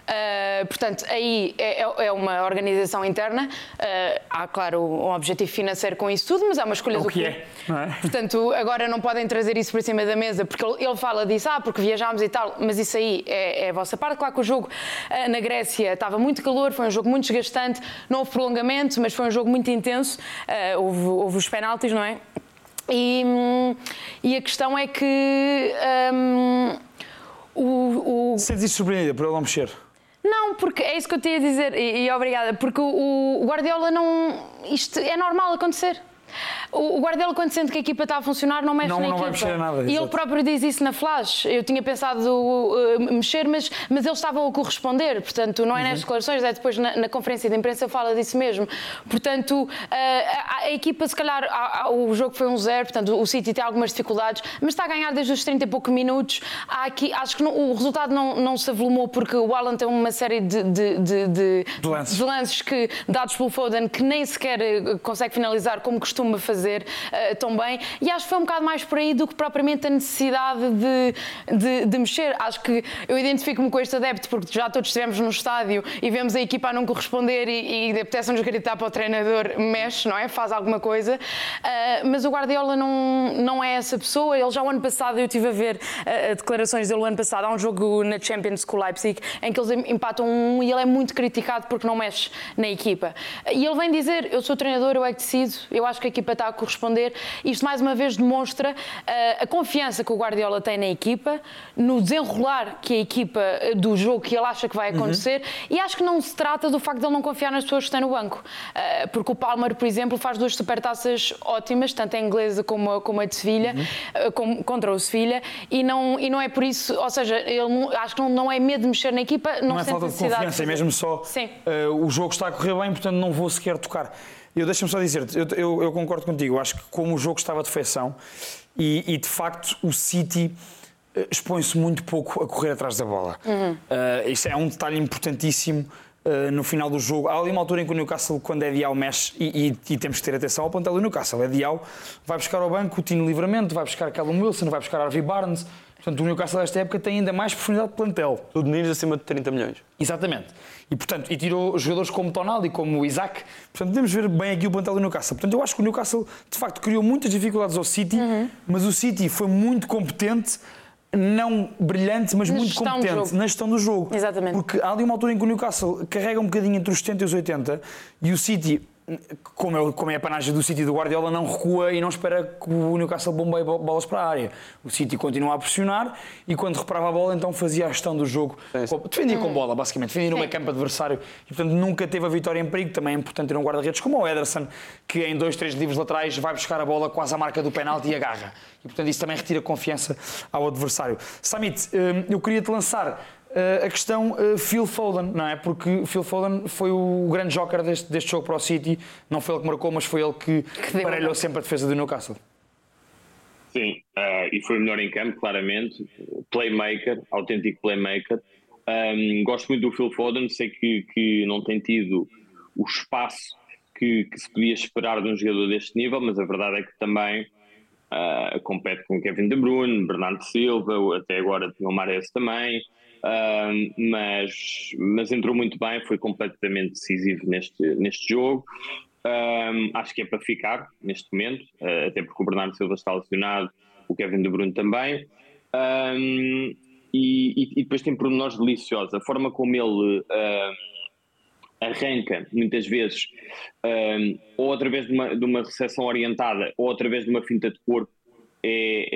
Uh, portanto, aí é, é, é, uma organização interna. Uh, há, claro, um objetivo financeiro com isso tudo, mas é uma escolha é do que é, não é? Portanto, agora não podem trazer isso para cima da mesa, porque ele fala disso, ah, porque viajámos e tal, mas isso aí é, é a vossa parte. Claro que o jogo uh, na Grécia estava muito calor, foi um jogo muito desgastante, não houve prolongamento, mas foi um jogo muito intenso. houve, houve os penaltis, não é? E, e a questão é que. Um, O, o... Sentes isso surpreendida por ele não mexer? Não, porque é isso que eu te ia dizer, e, e obrigada, porque o, o Guardiola não. Isto é normal acontecer. O Guardiola, quando sente que a equipa está a funcionar, não mexe não, na não equipa. Vai mexer nada, e ele próprio diz isso na Flash. Eu tinha pensado uh, mexer, mas, mas eles estavam a corresponder. Portanto, não é nas uhum. declarações, é depois na, na, conferência de imprensa fala disso mesmo. Portanto, uh, a, a, equipa, se calhar, a, a, o jogo foi um zero, portanto, o City tem algumas dificuldades, mas está a ganhar desde os 30 e poucos minutos. Há aqui, acho que não, o resultado não, não se avolumou porque o Alan tem uma série de, de, de, de, lances. lances que, dados pelo Foden que nem sequer uh, consegue finalizar como costuma fazer uh, tão bem. E acho que foi um bocado mais por aí do que propriamente a necessidade de, de, de mexer. Acho que eu identifico-me com este adepto porque já todos estivemos no estádio e vemos a equipa a não corresponder e, e apetece-nos gritar para o treinador, mexe, não é? Faz alguma coisa. Uh, mas o Guardiola não, não é essa pessoa. Ele já o ano passado, eu estive a ver uh, declarações dele o ano passado, há um jogo na Champions com o Leipzig em que eles empatam um e ele é muito criticado porque não mexe na equipa. E ele vem dizer: Eu sou treinador, eu é que decido, eu acho que a equipa está a corresponder. Isto mais uma vez demonstra uh, a confiança que o Guardiola tem na equipa, no desenrolar que a equipa uh, do jogo que ele acha que vai uhum. acontecer uhum. e acho que não se trata do facto de ele não confiar nas pessoas que estão no banco. Uh, porque o Palmer, por exemplo, faz duas supertaças ótimas, tanto a inglesa como a, como a de Sevilha, uhum. contra o Sevilha, e não, e não é por isso, ou seja, ele não, acho que não, não é medo de mexer na equipa, não, não é falta de confiança, é mesmo só o jogo está a correr bem, portanto não vou sequer tocar. Eu deixa-me só dizer-te, eu, eu, eu, concordo contigo, acho que como o jogo estava de feição e, e de facto o City eh, expõe-se muito pouco a correr atrás da bola. Uhum. Uh, isso é um detalhe importantíssimo uh, no final do jogo. Há ali uma altura em que o Newcastle, quando é Dial, mexe e, e, e, temos que ter atenção ao plantel do Newcastle. É Dial, vai buscar ao banco o Tino Livramento, vai buscar Callum Wilson, vai buscar Harvey Barnes. Portanto, o Newcastle desta época tem ainda mais profundidade de plantel. Tudo meninos acima de 30 milhões. Exatamente. E, portanto, e tirou jogadores como Tonali, como o Isaac. Portanto, podemos ver bem aqui o plantel do Newcastle. Portanto, eu acho que o Newcastle, de facto, criou muitas dificuldades ao City, uhum. mas o City foi muito competente não brilhante, mas na muito competente na gestão do jogo. Exatamente. Porque há ali uma altura em que o Newcastle carrega um bocadinho entre os 70 e os 80 e o City como é, como é a panagem do City do Guardiola, não recua e não espera que o Newcastle bombeie bolas para a área. O City continua a pressionar e quando reparava a bola, então fazia a gestão do jogo. Sim. Defendia com bola, basicamente, defendia no meio campo adversário e, portanto, nunca teve a vitória em perigo. Também é importante ter um guarda-redes como o Ederson, que em dois, três livros laterais vai buscar a bola quase à marca do penalti e agarra. E, portanto, isso também retira confiança ao adversário. Samit, hum, eu queria te lançar a questão uh, Phil Foden, não é? Porque Phil Foden foi o grande joker deste, deste jogo para o City. Não foi ele que marcou, mas foi ele que, que parelhou sempre a defesa do Newcastle. Sim, uh, e foi o melhor em campo, claramente. Playmaker, autêntico playmaker. Um, gosto muito do Phil Foden, sei que, que não tem tido o espaço que, que, se podia esperar de um jogador deste nível, mas a verdade é que também uh, compete com Kevin De Bruyne, Bernardo Silva, até agora tinha o Mares também mas, mas entrou muito bem, foi completamente decisivo neste, neste jogo. Um, acho que é para ficar neste momento, uh, até porque o Bernardo Silva está lesionado, o Kevin De Bruyne também. Um, e, e, depois tem pormenores deliciosos. A forma como ele uh, arranca, muitas vezes, um, ou através de uma, de uma recepção orientada, ou através de uma finta de corpo, é,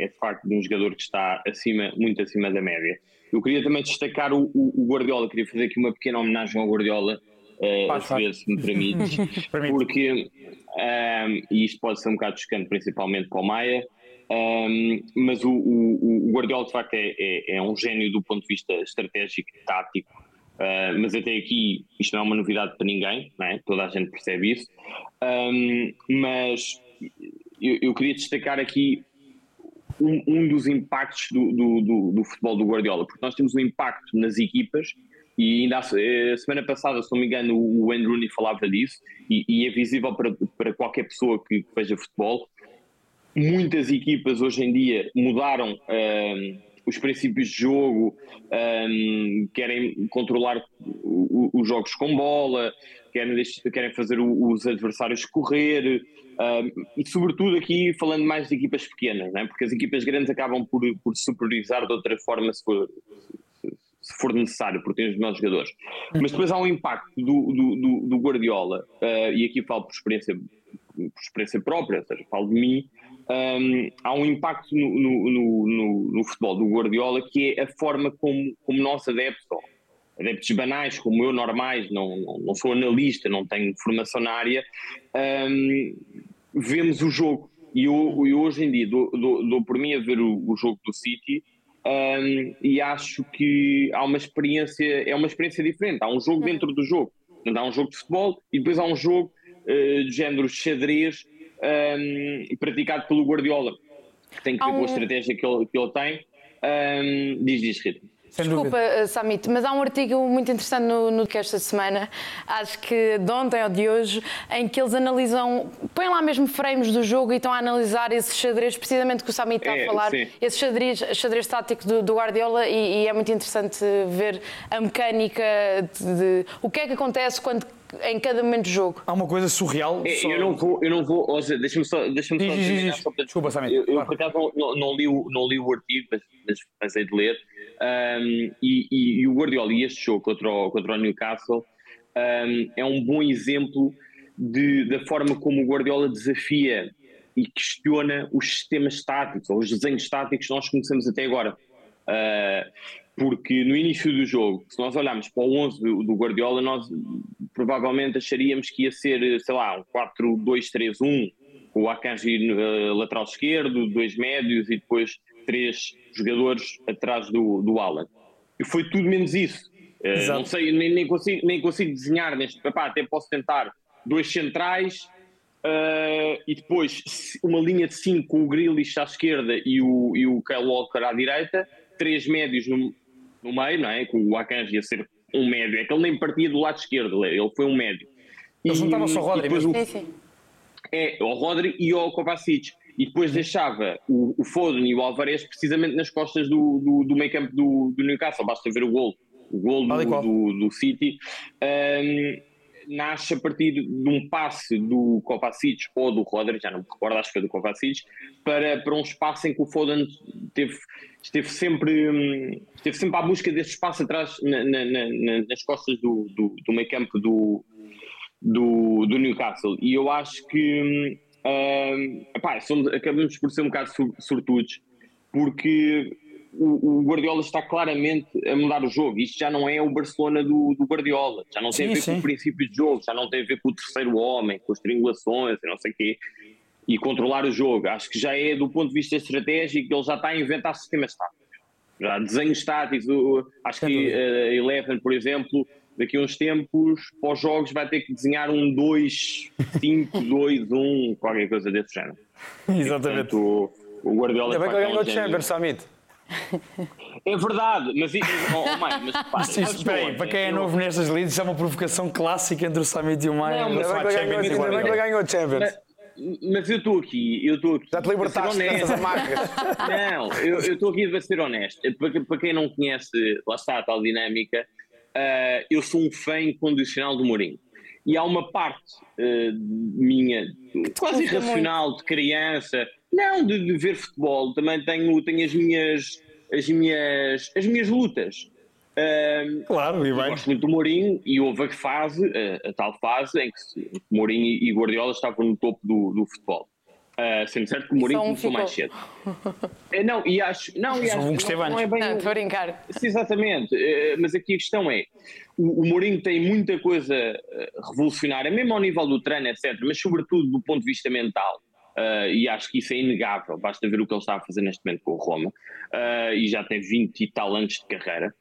é, é, de facto de um jogador que está acima, muito acima da média. Eu queria também destacar o, o, o Guardiola, queria fazer aqui uma pequena homenagem ao Guardiola, uh, se, se me permites, [LAUGHS] porque, um, ehm, e isto pode ser um bocado chocante, principalmente para o Maia, um, ehm, mas o, o, Guardiola de facto é, é, é, um gênio do ponto de vista estratégico e tático, uh, mas até aqui isto não é uma novidade para ninguém, é? toda a gente percebe isso, um, ehm, mas eu, eu, queria destacar aqui um, um dos impactos do, do, do, do, futebol do Guardiola, porque nós temos um impacto nas equipas e ainda a, eh, semana passada, se não me engano, o Andrew Rooney falava disso e, e, é visível para, para qualquer pessoa que veja futebol. Muitas equipas hoje em dia mudaram ehm, os princípios de jogo, um, ehm, querem controlar os jogos com bola, querem, querem fazer os adversários correr, e sobretudo aqui falando mais de equipas pequenas, é? porque as equipas grandes acabam por, por superiorizar de outra forma se for, se for necessário, porque os melhores jogadores. Mas depois há um impacto do, do, do, Guardiola, uh, e aqui falo por experiência, por experiência própria, ou seja, falo de mim, um, há um impacto no, no, no, no, futebol do Guardiola que é a forma como, como nós adeptos, adeptos banais como eu, normais, não, não, não sou analista, não tenho formação na área, um, vemos o jogo. E eu, eu, hoje em dia dou, dou, dou por mim a ver o, o jogo do City um, e acho que há uma experiência, é uma experiência diferente. Há um jogo dentro do jogo. Há um jogo de futebol e depois há um jogo uh, de género xadrez um, praticado pelo Guardiola, que tem que ver um... com a estratégia que ele, que ele tem. Um, diz, diz, Rita. Desculpa, eh, Samit, mas há um artigo muito interessante no, no que esta semana, acho que de ontem ou de hoje, em que eles analisam, põem lá mesmo frames do jogo e estão a analisar esse xadrez, precisamente que o Samit está é, a falar, sim. esse xadrez, xadrez tático do, do Guardiola, e, e, é muito interessante ver a mecânica de, de o que é que acontece quando em cada momento do jogo. Há uma coisa surreal. É, só... Eu não vou, eu não vou, ou seja, deixa-me só, deixa-me só, diz, diz, só para... Desculpa, Samit. Eu, eu por acaso não, não, li o, não li o artigo, mas, mas passei de ler. Um, e, e, e, o Guardiola e este jogo contra o, contra o Newcastle um, é um bom exemplo de, da forma como o Guardiola desafia e questiona os sistemas táticos ou os desenhos táticos que nós conhecemos até agora. Uh, porque no início do jogo, se nós olharmos para o 11 do, do, Guardiola, nós provavelmente acharíamos que ia ser, sei lá, um 4-2-3-1, com o Akanji uh, lateral esquerdo, dois médios e depois três jogadores atrás do, do Alan. E foi tudo menos isso. Uh, não sei, nem, nem, consigo, nem consigo desenhar neste. Epá, até posso tentar dois centrais uh, e depois uma linha de cinco com o Grealish à esquerda e o, e o Kyle Walker à direita, três médios no, no meio, não é? Com o Akanji a ser um médio. É que ele nem partia do lado esquerdo, ele foi um médio. Ele juntava-se ao Rodri mesmo. O. É, ao Rodri e ao Kovacic e depois deixava o, o Foden e o Alvarez precisamente nas costas do, do, do meio campo do, do, Newcastle, basta ver o gol, o gol do, do, do, City, um, nasce a partir de um passe do Kovacic ou do Rodri, já não me recordo, acho que foi do Kovacic, para, para um espaço em que o Foden teve, esteve, sempre, hum, esteve sempre à busca desse espaço atrás na, na, na, nas costas do, do, do meio campo do, do, do Newcastle. E eu acho que epá, somos, acabamos por ser um bocado sortudos, porque o, o, Guardiola está claramente a mudar o jogo. Isto já não é o Barcelona do, do Guardiola, já não tem sim, a ver sim. com o princípio de jogo, já não tem a ver com o terceiro homem, com as triangulações e não sei o quê, e controlar o jogo. Acho que já é do ponto de vista estratégico, ele já está a inventar sistemas táticos. Já desenhos táticos, acho que a uh, Eleven, por exemplo, daqui a uns tempos, para os jogos, vai ter que desenhar um 2, 5, 2, 1, qualquer coisa desse género. Exatamente. E, portanto, o, Guardiola. Ainda bem que ele ganhou o Champions, Summit. É verdade, mas, oh, oh, Maio, mas pá, isso, espera aí, para quem é novo nestas isso é uma provocação clássica entre o Summit e o Maio. Não, mas ainda bem que ele ganhou o Champions. Mas, eu estou aqui, eu estou aqui. Já te libertaste dessas amargas. Não, eu estou aqui a ser honesto. Para, para quem não conhece, lá está a tal dinâmica, uh, eu sou um fã incondicional do Mourinho. E há uma parte uh, minha, quase irracional, de criança, não de, de, ver futebol, também tenho, tenho as, minhas, as, minhas, as minhas lutas. Uh, claro, e bem. Gosto muito do Mourinho e houve a fase, a, a tal fase, em que Mourinho e Guardiola estavam no topo do, do futebol. Uh, sendo certo que o Mourinho começou mais cedo. Uh, não, e acho. Não, e acho um não, não é bem. Não, estou a brincar. Sim, exatamente. Uh, mas aqui a questão é: o, o Mourinho tem muita coisa revolucionária, mesmo ao nível do treino, etc., mas sobretudo do ponto de vista mental. e acho que isso é inegável. Basta ver o que ele está a fazer neste momento com o Roma. e já tem 20 e tal anos de carreira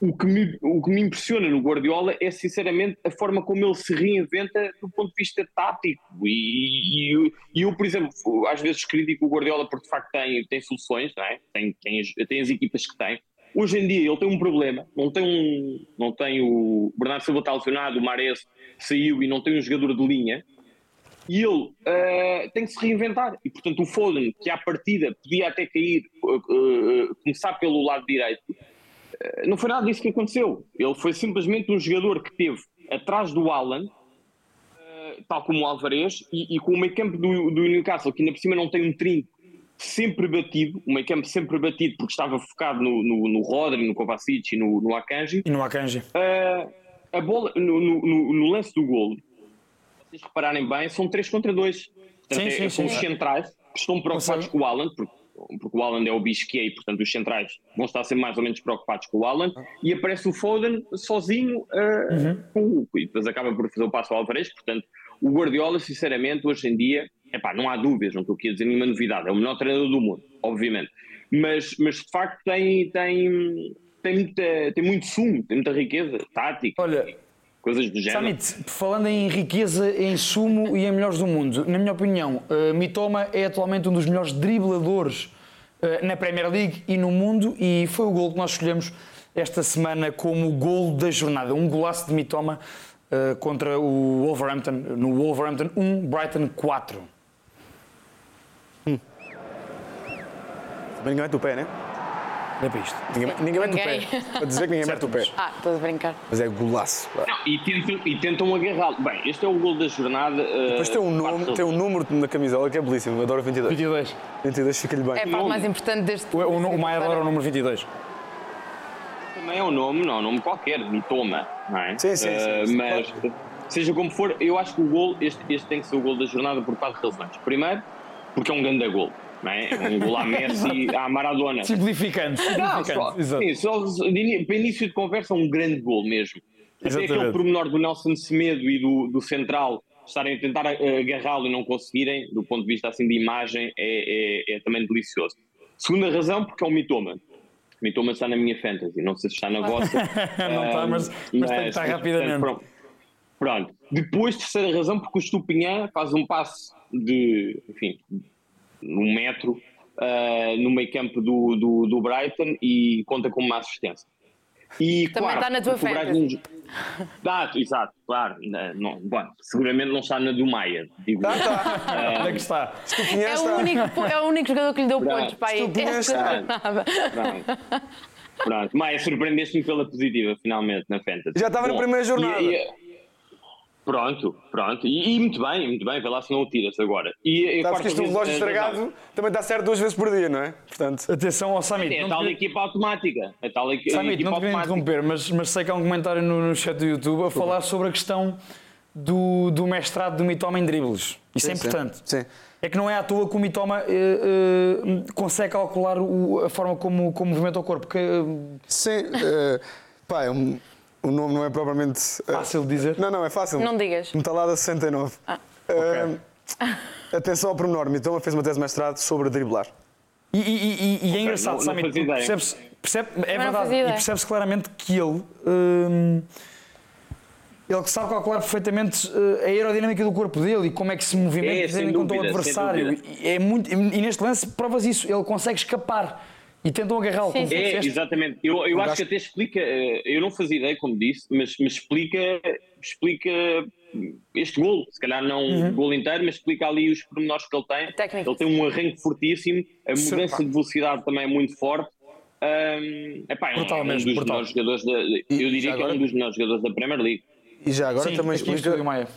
o que, me, o que me impressiona no Guardiola é sinceramente a forma como ele se reinventa do ponto de vista tático. E, e, e eu, por exemplo, às vezes critico o Guardiola porque de facto tem, tem soluções, é? tem, tem, tem as equipas que tem. Hoje em dia ele tem um problema, não tem, um, não tem o Bernardo Silva está lesionado, o Mares saiu e não tem um jogador de linha. E ele uh, tem que se reinventar. E portanto, o Foden, que à partida podia até cair, uh, uh, começar pelo lado direito, não foi nada disso que aconteceu. Ele foi simplesmente um jogador que teve atrás do Alan, uh, tal como o Alvarez, e, e com o meio campo do, do, Newcastle, que ainda por cima não tem um trinco sempre batido, o meio campo sempre batido porque estava focado no, no, no Rodri, no Kovacic e no, no Akanji. E no Akanji. Uh, a bola, no, no, no, lance do golo, se vocês repararem bem, são 3 contra 2. Portanto, sim, é, sim, sim, os centrais, estão preocupados com o Haaland, porque, porque o Haaland é o bicho que é e, portanto, os centrais vão estar sempre mais ou menos preocupados com o Haaland, e aparece o Foden sozinho uh, uhum. com o e depois acaba por fazer o passo ao Alvarez, portanto, o Guardiola, sinceramente, hoje em dia, epá, não há dúvidas, não estou aqui a dizer nenhuma novidade, é o melhor treinador do mundo, obviamente, mas, mas de facto tem, tem, tem, muita, tem muito sumo, tem muita riqueza tática. Olha, coisas do género. Samit, falando em riqueza, em sumo e em melhores do mundo, na minha opinião, uh, Mitoma é atualmente um dos melhores dribladores uh, na Premier League e no mundo e foi o gol que nós escolhemos esta semana como o gol da jornada. Um golaço de Mitoma uh, contra o Wolverhampton, no Wolverhampton 1, Brighton 4. Hum. Também ganha o pé, né? É para isto. Ninguém, ninguém mete o pé. Para dizer que ninguém mete o pé. [LAUGHS] Ah, estou a brincar. Mas é golaço. Não, e tentam, e tentam agarrá-lo. Bem, este é o gol da jornada. Uh, Depois tem um, nome, tem um número na camisola que é belíssimo. Adoro 22. 22. 22 fica-lhe bem. É a parte mais importante deste. O, o, o Maia adora o número 22. Também é um nome, não, um nome qualquer, Mitoma, não é? Sim, sim, uh, sim, Mas, seja como for, eu acho que o gol, este, este tem que ser o gol da jornada por quatro razões. Primeiro, porque é um grande gol. Não é? Um gol à Messi, à Maradona. Simplificando. Não, só, sim, só, para início de conversa, um grande gol mesmo. Até aquele pormenor do Nelson Semedo e do, do Central estarem a tentar agarrá-lo e não conseguirem, do ponto de vista assim de imagem, é, é, é também delicioso. Segunda razão, porque é um mitoma. O mitoma está na minha fantasy, não sei se está na vossa. [LAUGHS] não está, mas, mas, mas tem que estar rapidamente. Pronto. pronto. Depois, terceira razão, porque o Estupinhã faz um passo de, enfim, um metro uh, no meio campo do, do, do, Brighton e conta com uma assistência. E, Também claro, está na tua fantasy. [LAUGHS] Dá, exato, claro. Não, bom, seguramente não está na do Maia. Digo. Tá, tá. Onde é que está? É o, único, é o único jogador que lhe deu pontos para aí. Esta nada. Pronto. Pronto. Maia, surpreendeste-me pela positiva, finalmente, na Fantasy. Já estava Bom, na primeira jornada. E, e, Pronto, pronto. E, e, muito bem, muito bem, vê lá se não o tiras agora. E, Sabes que isto relógio estragado também dá certo duas vezes por dia, não é? Portanto, atenção ao Samit. É, é tal equipa automática. É tal equipa Samit, não te queria interromper, mas, mas sei que há um comentário no, no chat do YouTube a falar sobre a questão do, do mestrado do Mitoma em dribles. Isso sim, é importante. Sim, sim. É que não é à toa que o Mitoma uh, uh, consegue calcular o, a forma como, como movimenta o corpo. Que, uh... Sim, uh, pá, é um o nome não é propriamente. Eh, fácil de dizer? Não, não, é fácil. Não digas. Metalada 69. Ah. Uh, okay. Atenção ao pormenor. Mitoma fez uma tese de mestrado sobre driblar. E, e, e, e é engraçado, não, sabe? Percebe-se, percebe, é verdade, e percebe-se claramente que ele. Uh, ele sabe calcular perfeitamente uh, a aerodinâmica do corpo dele e como é que se movimenta é, contra o adversário. É muito, e neste lance provas isso, ele consegue escapar e tentam agarrá-lo. É, exatamente. Eu, eu acho que até explica, eh, eu não fazia ideia, como disse, mas, mas explica, explica este gol. Se calhar não uhum. o gol inteiro, mas explica ali os pormenores que ele tem. Técnico. Ele tem um arranque fortíssimo, a mudança Sim, de velocidade também é muito forte. Um, epá, é, um, é um dos brutal. melhores jogadores da, eu diria que é um dos melhores jogadores da Premier League. E já agora Sim, também explica,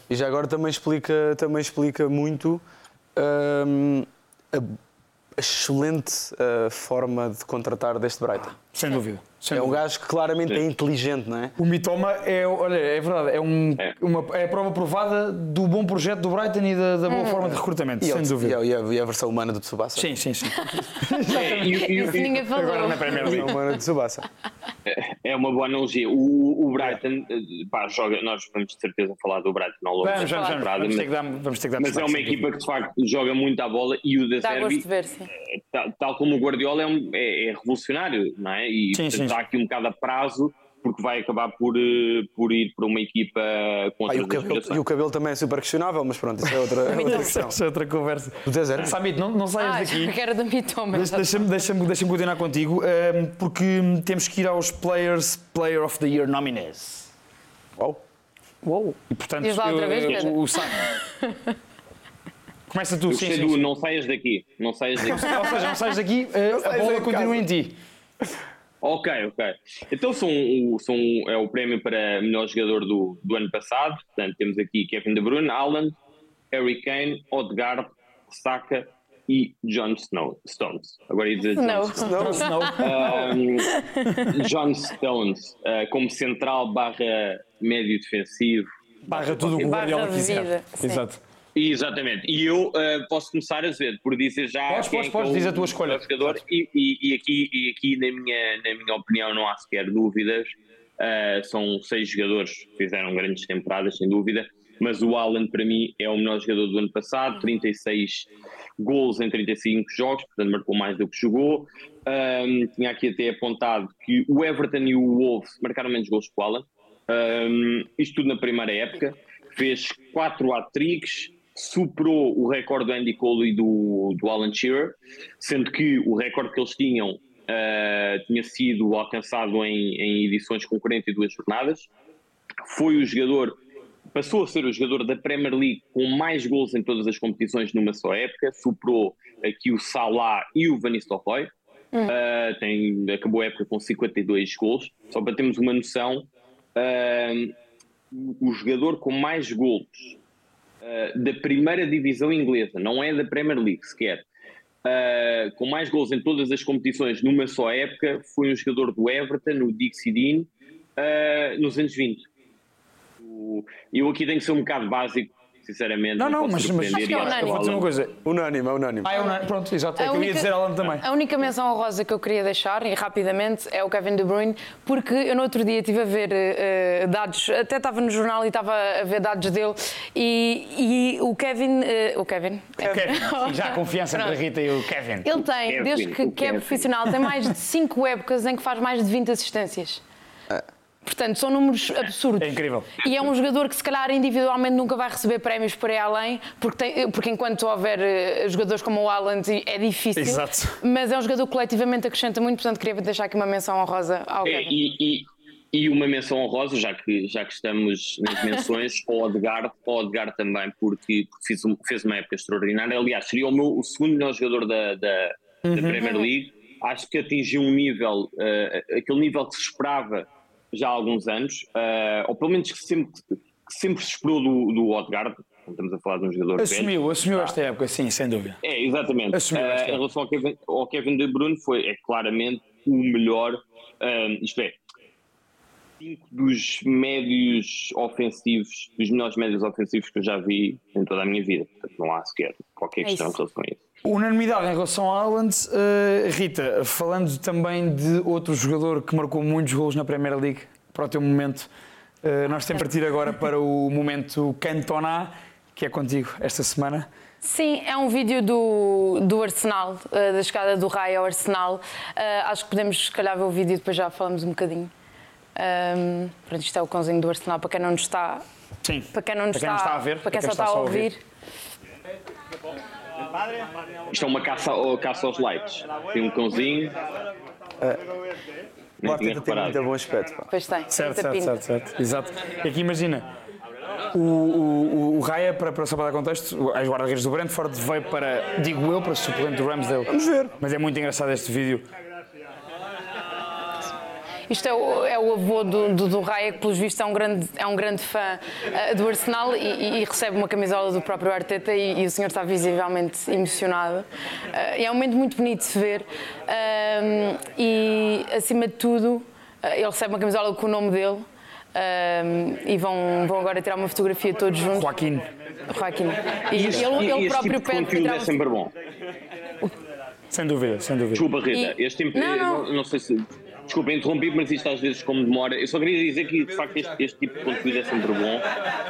e já agora também explica, também explica muito um, a excelente uh, forma de contratar deste Brighton. Sem dúvida. Sem é um gajo que claramente Sim. é inteligente, não é? O Mitoma é, olha, é verdade, é, um, é. Uma, é a prova provada do bom projeto do Brighton e da, da boa hum. forma de recrutamento, e sem dúvida. E a, e a, versão humana do Tsubasa. Sim, sim, sim. [LAUGHS] é, e, e, Isso ninguém falou. Agora na Premier League. humana do Tsubasa. É, é uma boa analogia. O, o Brighton, eh, pá, joga, nós vamos de certeza falar do Brighton ao longo vamos, da vamos, temporada. Vamos, ter que dar, vamos ter que dar Mas é uma equipa que de facto joga muito à bola e o da Servi, eh, tal, tal, como o Guardiola, é, um, é, é revolucionário, não é? E sim, sim, está aqui um bocado a prazo porque vai acabar por, eh, por ir para uma equipa com ah, e, o cabelo, e o cabelo também é super questionável, mas pronto, isso é outra, [LAUGHS] é outra questão. Isso é outra conversa. Do deserto. Samit, não, não saias ah, daqui. era da Mitoma. Deixa-me deixa deixa continuar contigo, ehm, porque temos que ir aos Players Player of the Year nominees. Uau! Uau! E portanto, Diz lá outra vez, Pedro. O, o, Começa tu, eu sim, sim, sim. Não saias daqui. Não saias daqui. [LAUGHS] Ou seja, não saias daqui, uh, a bola continua em ti. Ok, ok. Então são, são, é o prémio para melhor jogador do, do ano passado. Portanto, temos aqui Kevin De Bruyne, Alan, Harry Kane, Odegaard, Saka e John Snow, Stones. Agora ia dizer John Snow. Snow. Um, John Stones uh, como central barra médio defensivo. Barra tudo o que o Guardiola quiser. Exato. Exatamente. E eu uh, posso começar a dizer, por dizer já. Podes, podes, é podes, diz a tua escolha. Jogador, e, e, e, aqui, e aqui na, minha, na minha opinião, não há sequer dúvidas. Uh, são seis jogadores que fizeram grandes temporadas, sem dúvida. Mas o Alan, para mim, é o melhor jogador do ano passado. 36 gols em 35 jogos, portanto, marcou mais do que jogou. Um, tinha aqui até apontado que o Everton e o Wolves marcaram menos gols que o Alan. Um, isto tudo na primeira época. Fez quatro hat-tricks, superou o recorde do Andy Cole e do, do Alan Shearer, sendo que o recorde que eles tinham uh, tinha sido alcançado em, em edições com 42 jornadas. Foi o jogador, passou a ser o jogador da Premier League com mais gols em todas as competições numa só época, superou aqui o Salah e o Van Nistelrooy. Uh, tem, acabou a época com 52 gols. Só para termos uma noção, uh, o jogador com mais gols uh, da primeira divisão inglesa, não é da Premier League sequer, com mais gols em todas as competições numa só época, foi um jogador do Everton, o Dixie Dean, nos anos 20. Eu aqui tenho que ser um bocado básico sinceramente. Não, não, mas, mas acho que é unânime. Vou dizer uma coisa. Unânime, é unânime. Ah, é unânime. Pronto, exato. É que eu ia dizer Alan também. A única menção honrosa que eu queria deixar, e rapidamente, é o Kevin De Bruyne, porque eu no outro dia estive a ver uh, dados, até estava no jornal e estava a ver dados dele, e, e o Kevin. Uh, o Kevin. Kevin. Já a [LAUGHS] confiança entre a Rita e o Kevin. Ele tem, Kevin, desde que, que é profissional, tem mais de 5 épocas em que faz mais de 20 assistências. Portanto, são números absurdos. É incrível. E é um jogador que, se calhar, individualmente nunca vai receber prémios por aí além, porque, tem, porque enquanto houver uh, jogadores como o Alan, é difícil. Exato. Mas é um jogador que coletivamente acrescenta muito, portanto, queria deixar aqui uma menção honrosa ao é. E, e, e, uma menção honrosa, já que, já que estamos nas menções, ao Odegaard, ao Odegaard também, porque, porque fez, fez, uma época extraordinária. Aliás, seria o, meu, o segundo melhor jogador da, da, uhum. da Premier League. Acho que atingiu um nível, uh, aquele nível que se esperava já há alguns anos, uh, ou pelo menos que sempre, que sempre se esperou do, do Odegaard, estamos a falar de um jogador assumiu, velho. Assumiu esta época, sim, sem dúvida. É, exatamente. Assumiu uh, em relação ao Kevin, ao Kevin De Bruyne, foi é, claramente o melhor, uh, isto é, cinco dos médios ofensivos, dos melhores médios ofensivos que eu já vi em toda a minha vida. Portanto, não há sequer qualquer é questão é em relação a isso. Unanimidade em relação ao Haaland. Uh, Rita, falando também de outro jogador que marcou muitos gols na Premier League, para o teu momento, uh, nós temos partir agora para o momento Cantona, que é contigo esta semana. Sim, é um vídeo do, do Arsenal, uh, da chegada do Rai ao Arsenal. acho que podemos, se calhar, ver o vídeo e depois já falamos um bocadinho. Um, pronto, isto é o cãozinho do Arsenal, para quem não nos está, Sim. Para quem não, para quem está, não está a ver, para quem, para quem só está a ouvir. Isto é uma caça, caça aos lights. Tem um cãozinho. O Arteta tem muito bom aspecto. Pá. Pois tem. Certo, certo, certo, certo, Exato. E aqui imagina, o, o, o Raya, para, para, só para dar contexto, as guarda-redes do Brentford veio para, digo eu, para suplente do Ramsdale. Vamos ver. Mas é muito engraçado este vídeo isto é o, é o avô do, do, do Raya, que pelos vistos é um grande, é um grande fã uh, do Arsenal e, e, recebe uma camisola do próprio Arteta e, e o senhor está visivelmente emocionado. Uh, é um momento muito bonito de se ver uh, e, acima de tudo, ele recebe uma camisola com o nome dele. e vão, vão agora tirar uma fotografia todos juntos. Joaquim. Joaquim. E, este, ele, ele próprio tipo pede tirar. É sempre bom. Sem dúvida, sem dúvida. Desculpa, Rita. E... Este tipo, não, não. não, não sei se Desculpa interromper, mas isto às vezes como demora. Eu só queria dizer que de facto este, este tipo de conteúdo é sempre bom.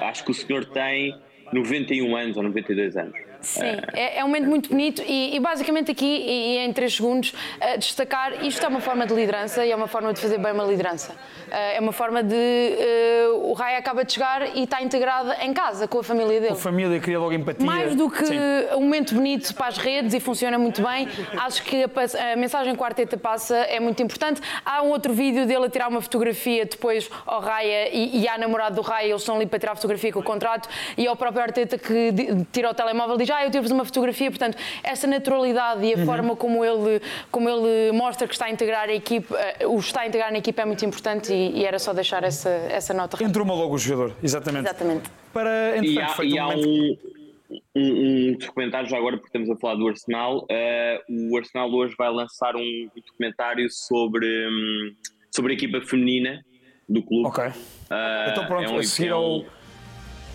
Acho que o senhor tem 91 anos ou 92 anos. Sim, é, é um momento muito bonito e, e basicamente aqui, e, e em 3 segundos, uh, destacar isto é uma forma de liderança e é uma forma de fazer bem uma liderança. Uh, é uma forma de. Uh, o Rai acaba de chegar e está integrado em casa com a família dele. A família cria logo empatia. Mais do que Sim. um momento bonito para as redes e funciona muito bem, acho que a, a mensagem que o Arteta passa é muito importante. Há um outro vídeo dele a tirar uma fotografia depois ao Raya e, e à namorada do Raya, eles estão ali para tirar a fotografia com o contrato e ao próprio Arteta que tira o telemóvel e diz ah, eu tive uma fotografia. Portanto, essa naturalidade e a uhum. forma como ele, como ele mostra que está a integrar a equipe, uh, o está a integrar na equipe é muito importante e, e, era só deixar essa, essa nota. Entrou-me logo o jogador, exatamente. Exatamente. Para, e há, e há um, um, um, documentário, já agora porque estamos a falar do Arsenal, uh, o Arsenal hoje vai lançar um documentário sobre, um, sobre a equipa feminina do clube. Ok. Uh, então pronto, é um, a seguir ao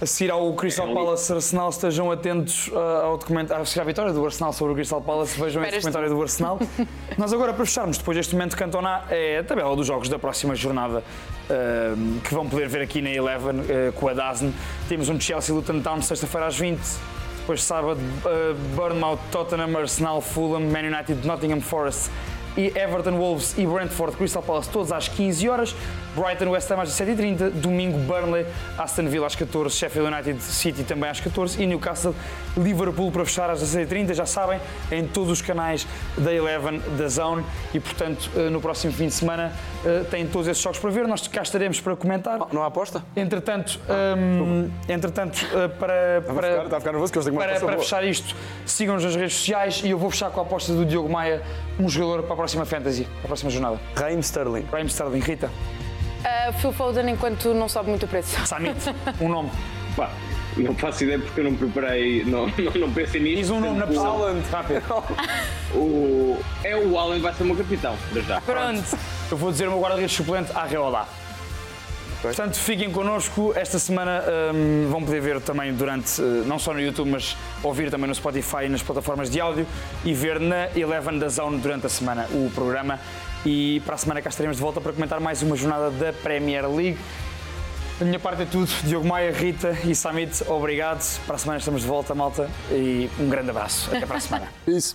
a seguir ao Crystal Palace Arsenal, estejam atentos uh, ao documentário, à vitória do Arsenal sobre o Crystal Palace, vejam esse documentário do Arsenal. [LAUGHS] Nós agora, para fecharmos, depois deste momento Cantona, é a tabela dos jogos da próxima jornada, uh, que vão poder ver aqui na Eleven uh, com a Dazen. Temos um Chelsea Luton Town sexta-feira às 20 depois sábado, Bournemouth, Tottenham, Arsenal, Fulham, Man United, Nottingham Forest e Everton, Wolves e Brentford, Crystal Palace, todos às 15 horas. Brighton, West Ham às 7h30. Domingo, Burnley, Aston Villa às 14 Sheffield United City também às 14 e Newcastle, Liverpool para fechar às 16h30. Já sabem, em todos os canais da Eleven, da Zone e, portanto, eh, no próximo fim de semana eh, têm todos esses jogos para ver. Nós cá estaremos para comentar. Não há aposta? Entretanto, um, entretanto eh, para, Está a ficar, a ficar nervoso que eu tenho uma para, para fechar isto, sigam-nos nas redes sociais e eu vou fechar com a aposta do Diogo Maia, um jogador para a próxima Fantasy, para a próxima jornada. Raheem Sterling. Raheem Sterling, Rita, Uh, Phil Foden enquanto não sobe muito o preço. [LAUGHS] Samit, um nome. Pá, não faço ideia porque eu não preparei, não, [LAUGHS] não, não pensei nisso. Diz um nome na pessoa. Rápido. [LAUGHS] O, é o Allen vai ser o meu capitão, para já. Pronto. Eu vou dizer o meu guarda-redes suplente, Arreola. Portanto, fiquem connosco. Esta semana hum, vão poder ver também durante, eh, não só no YouTube, mas ouvir também no Spotify e nas plataformas de áudio e ver na Eleven da Zone durante a semana o programa. E para a semana cá estaremos de volta para comentar mais uma jornada da Premier League. Da minha parte é tudo. Diogo Maia, Rita e Samit, obrigado. Para a semana estamos de volta, malta. E um grande abraço. Até para a semana. [LAUGHS] Isso.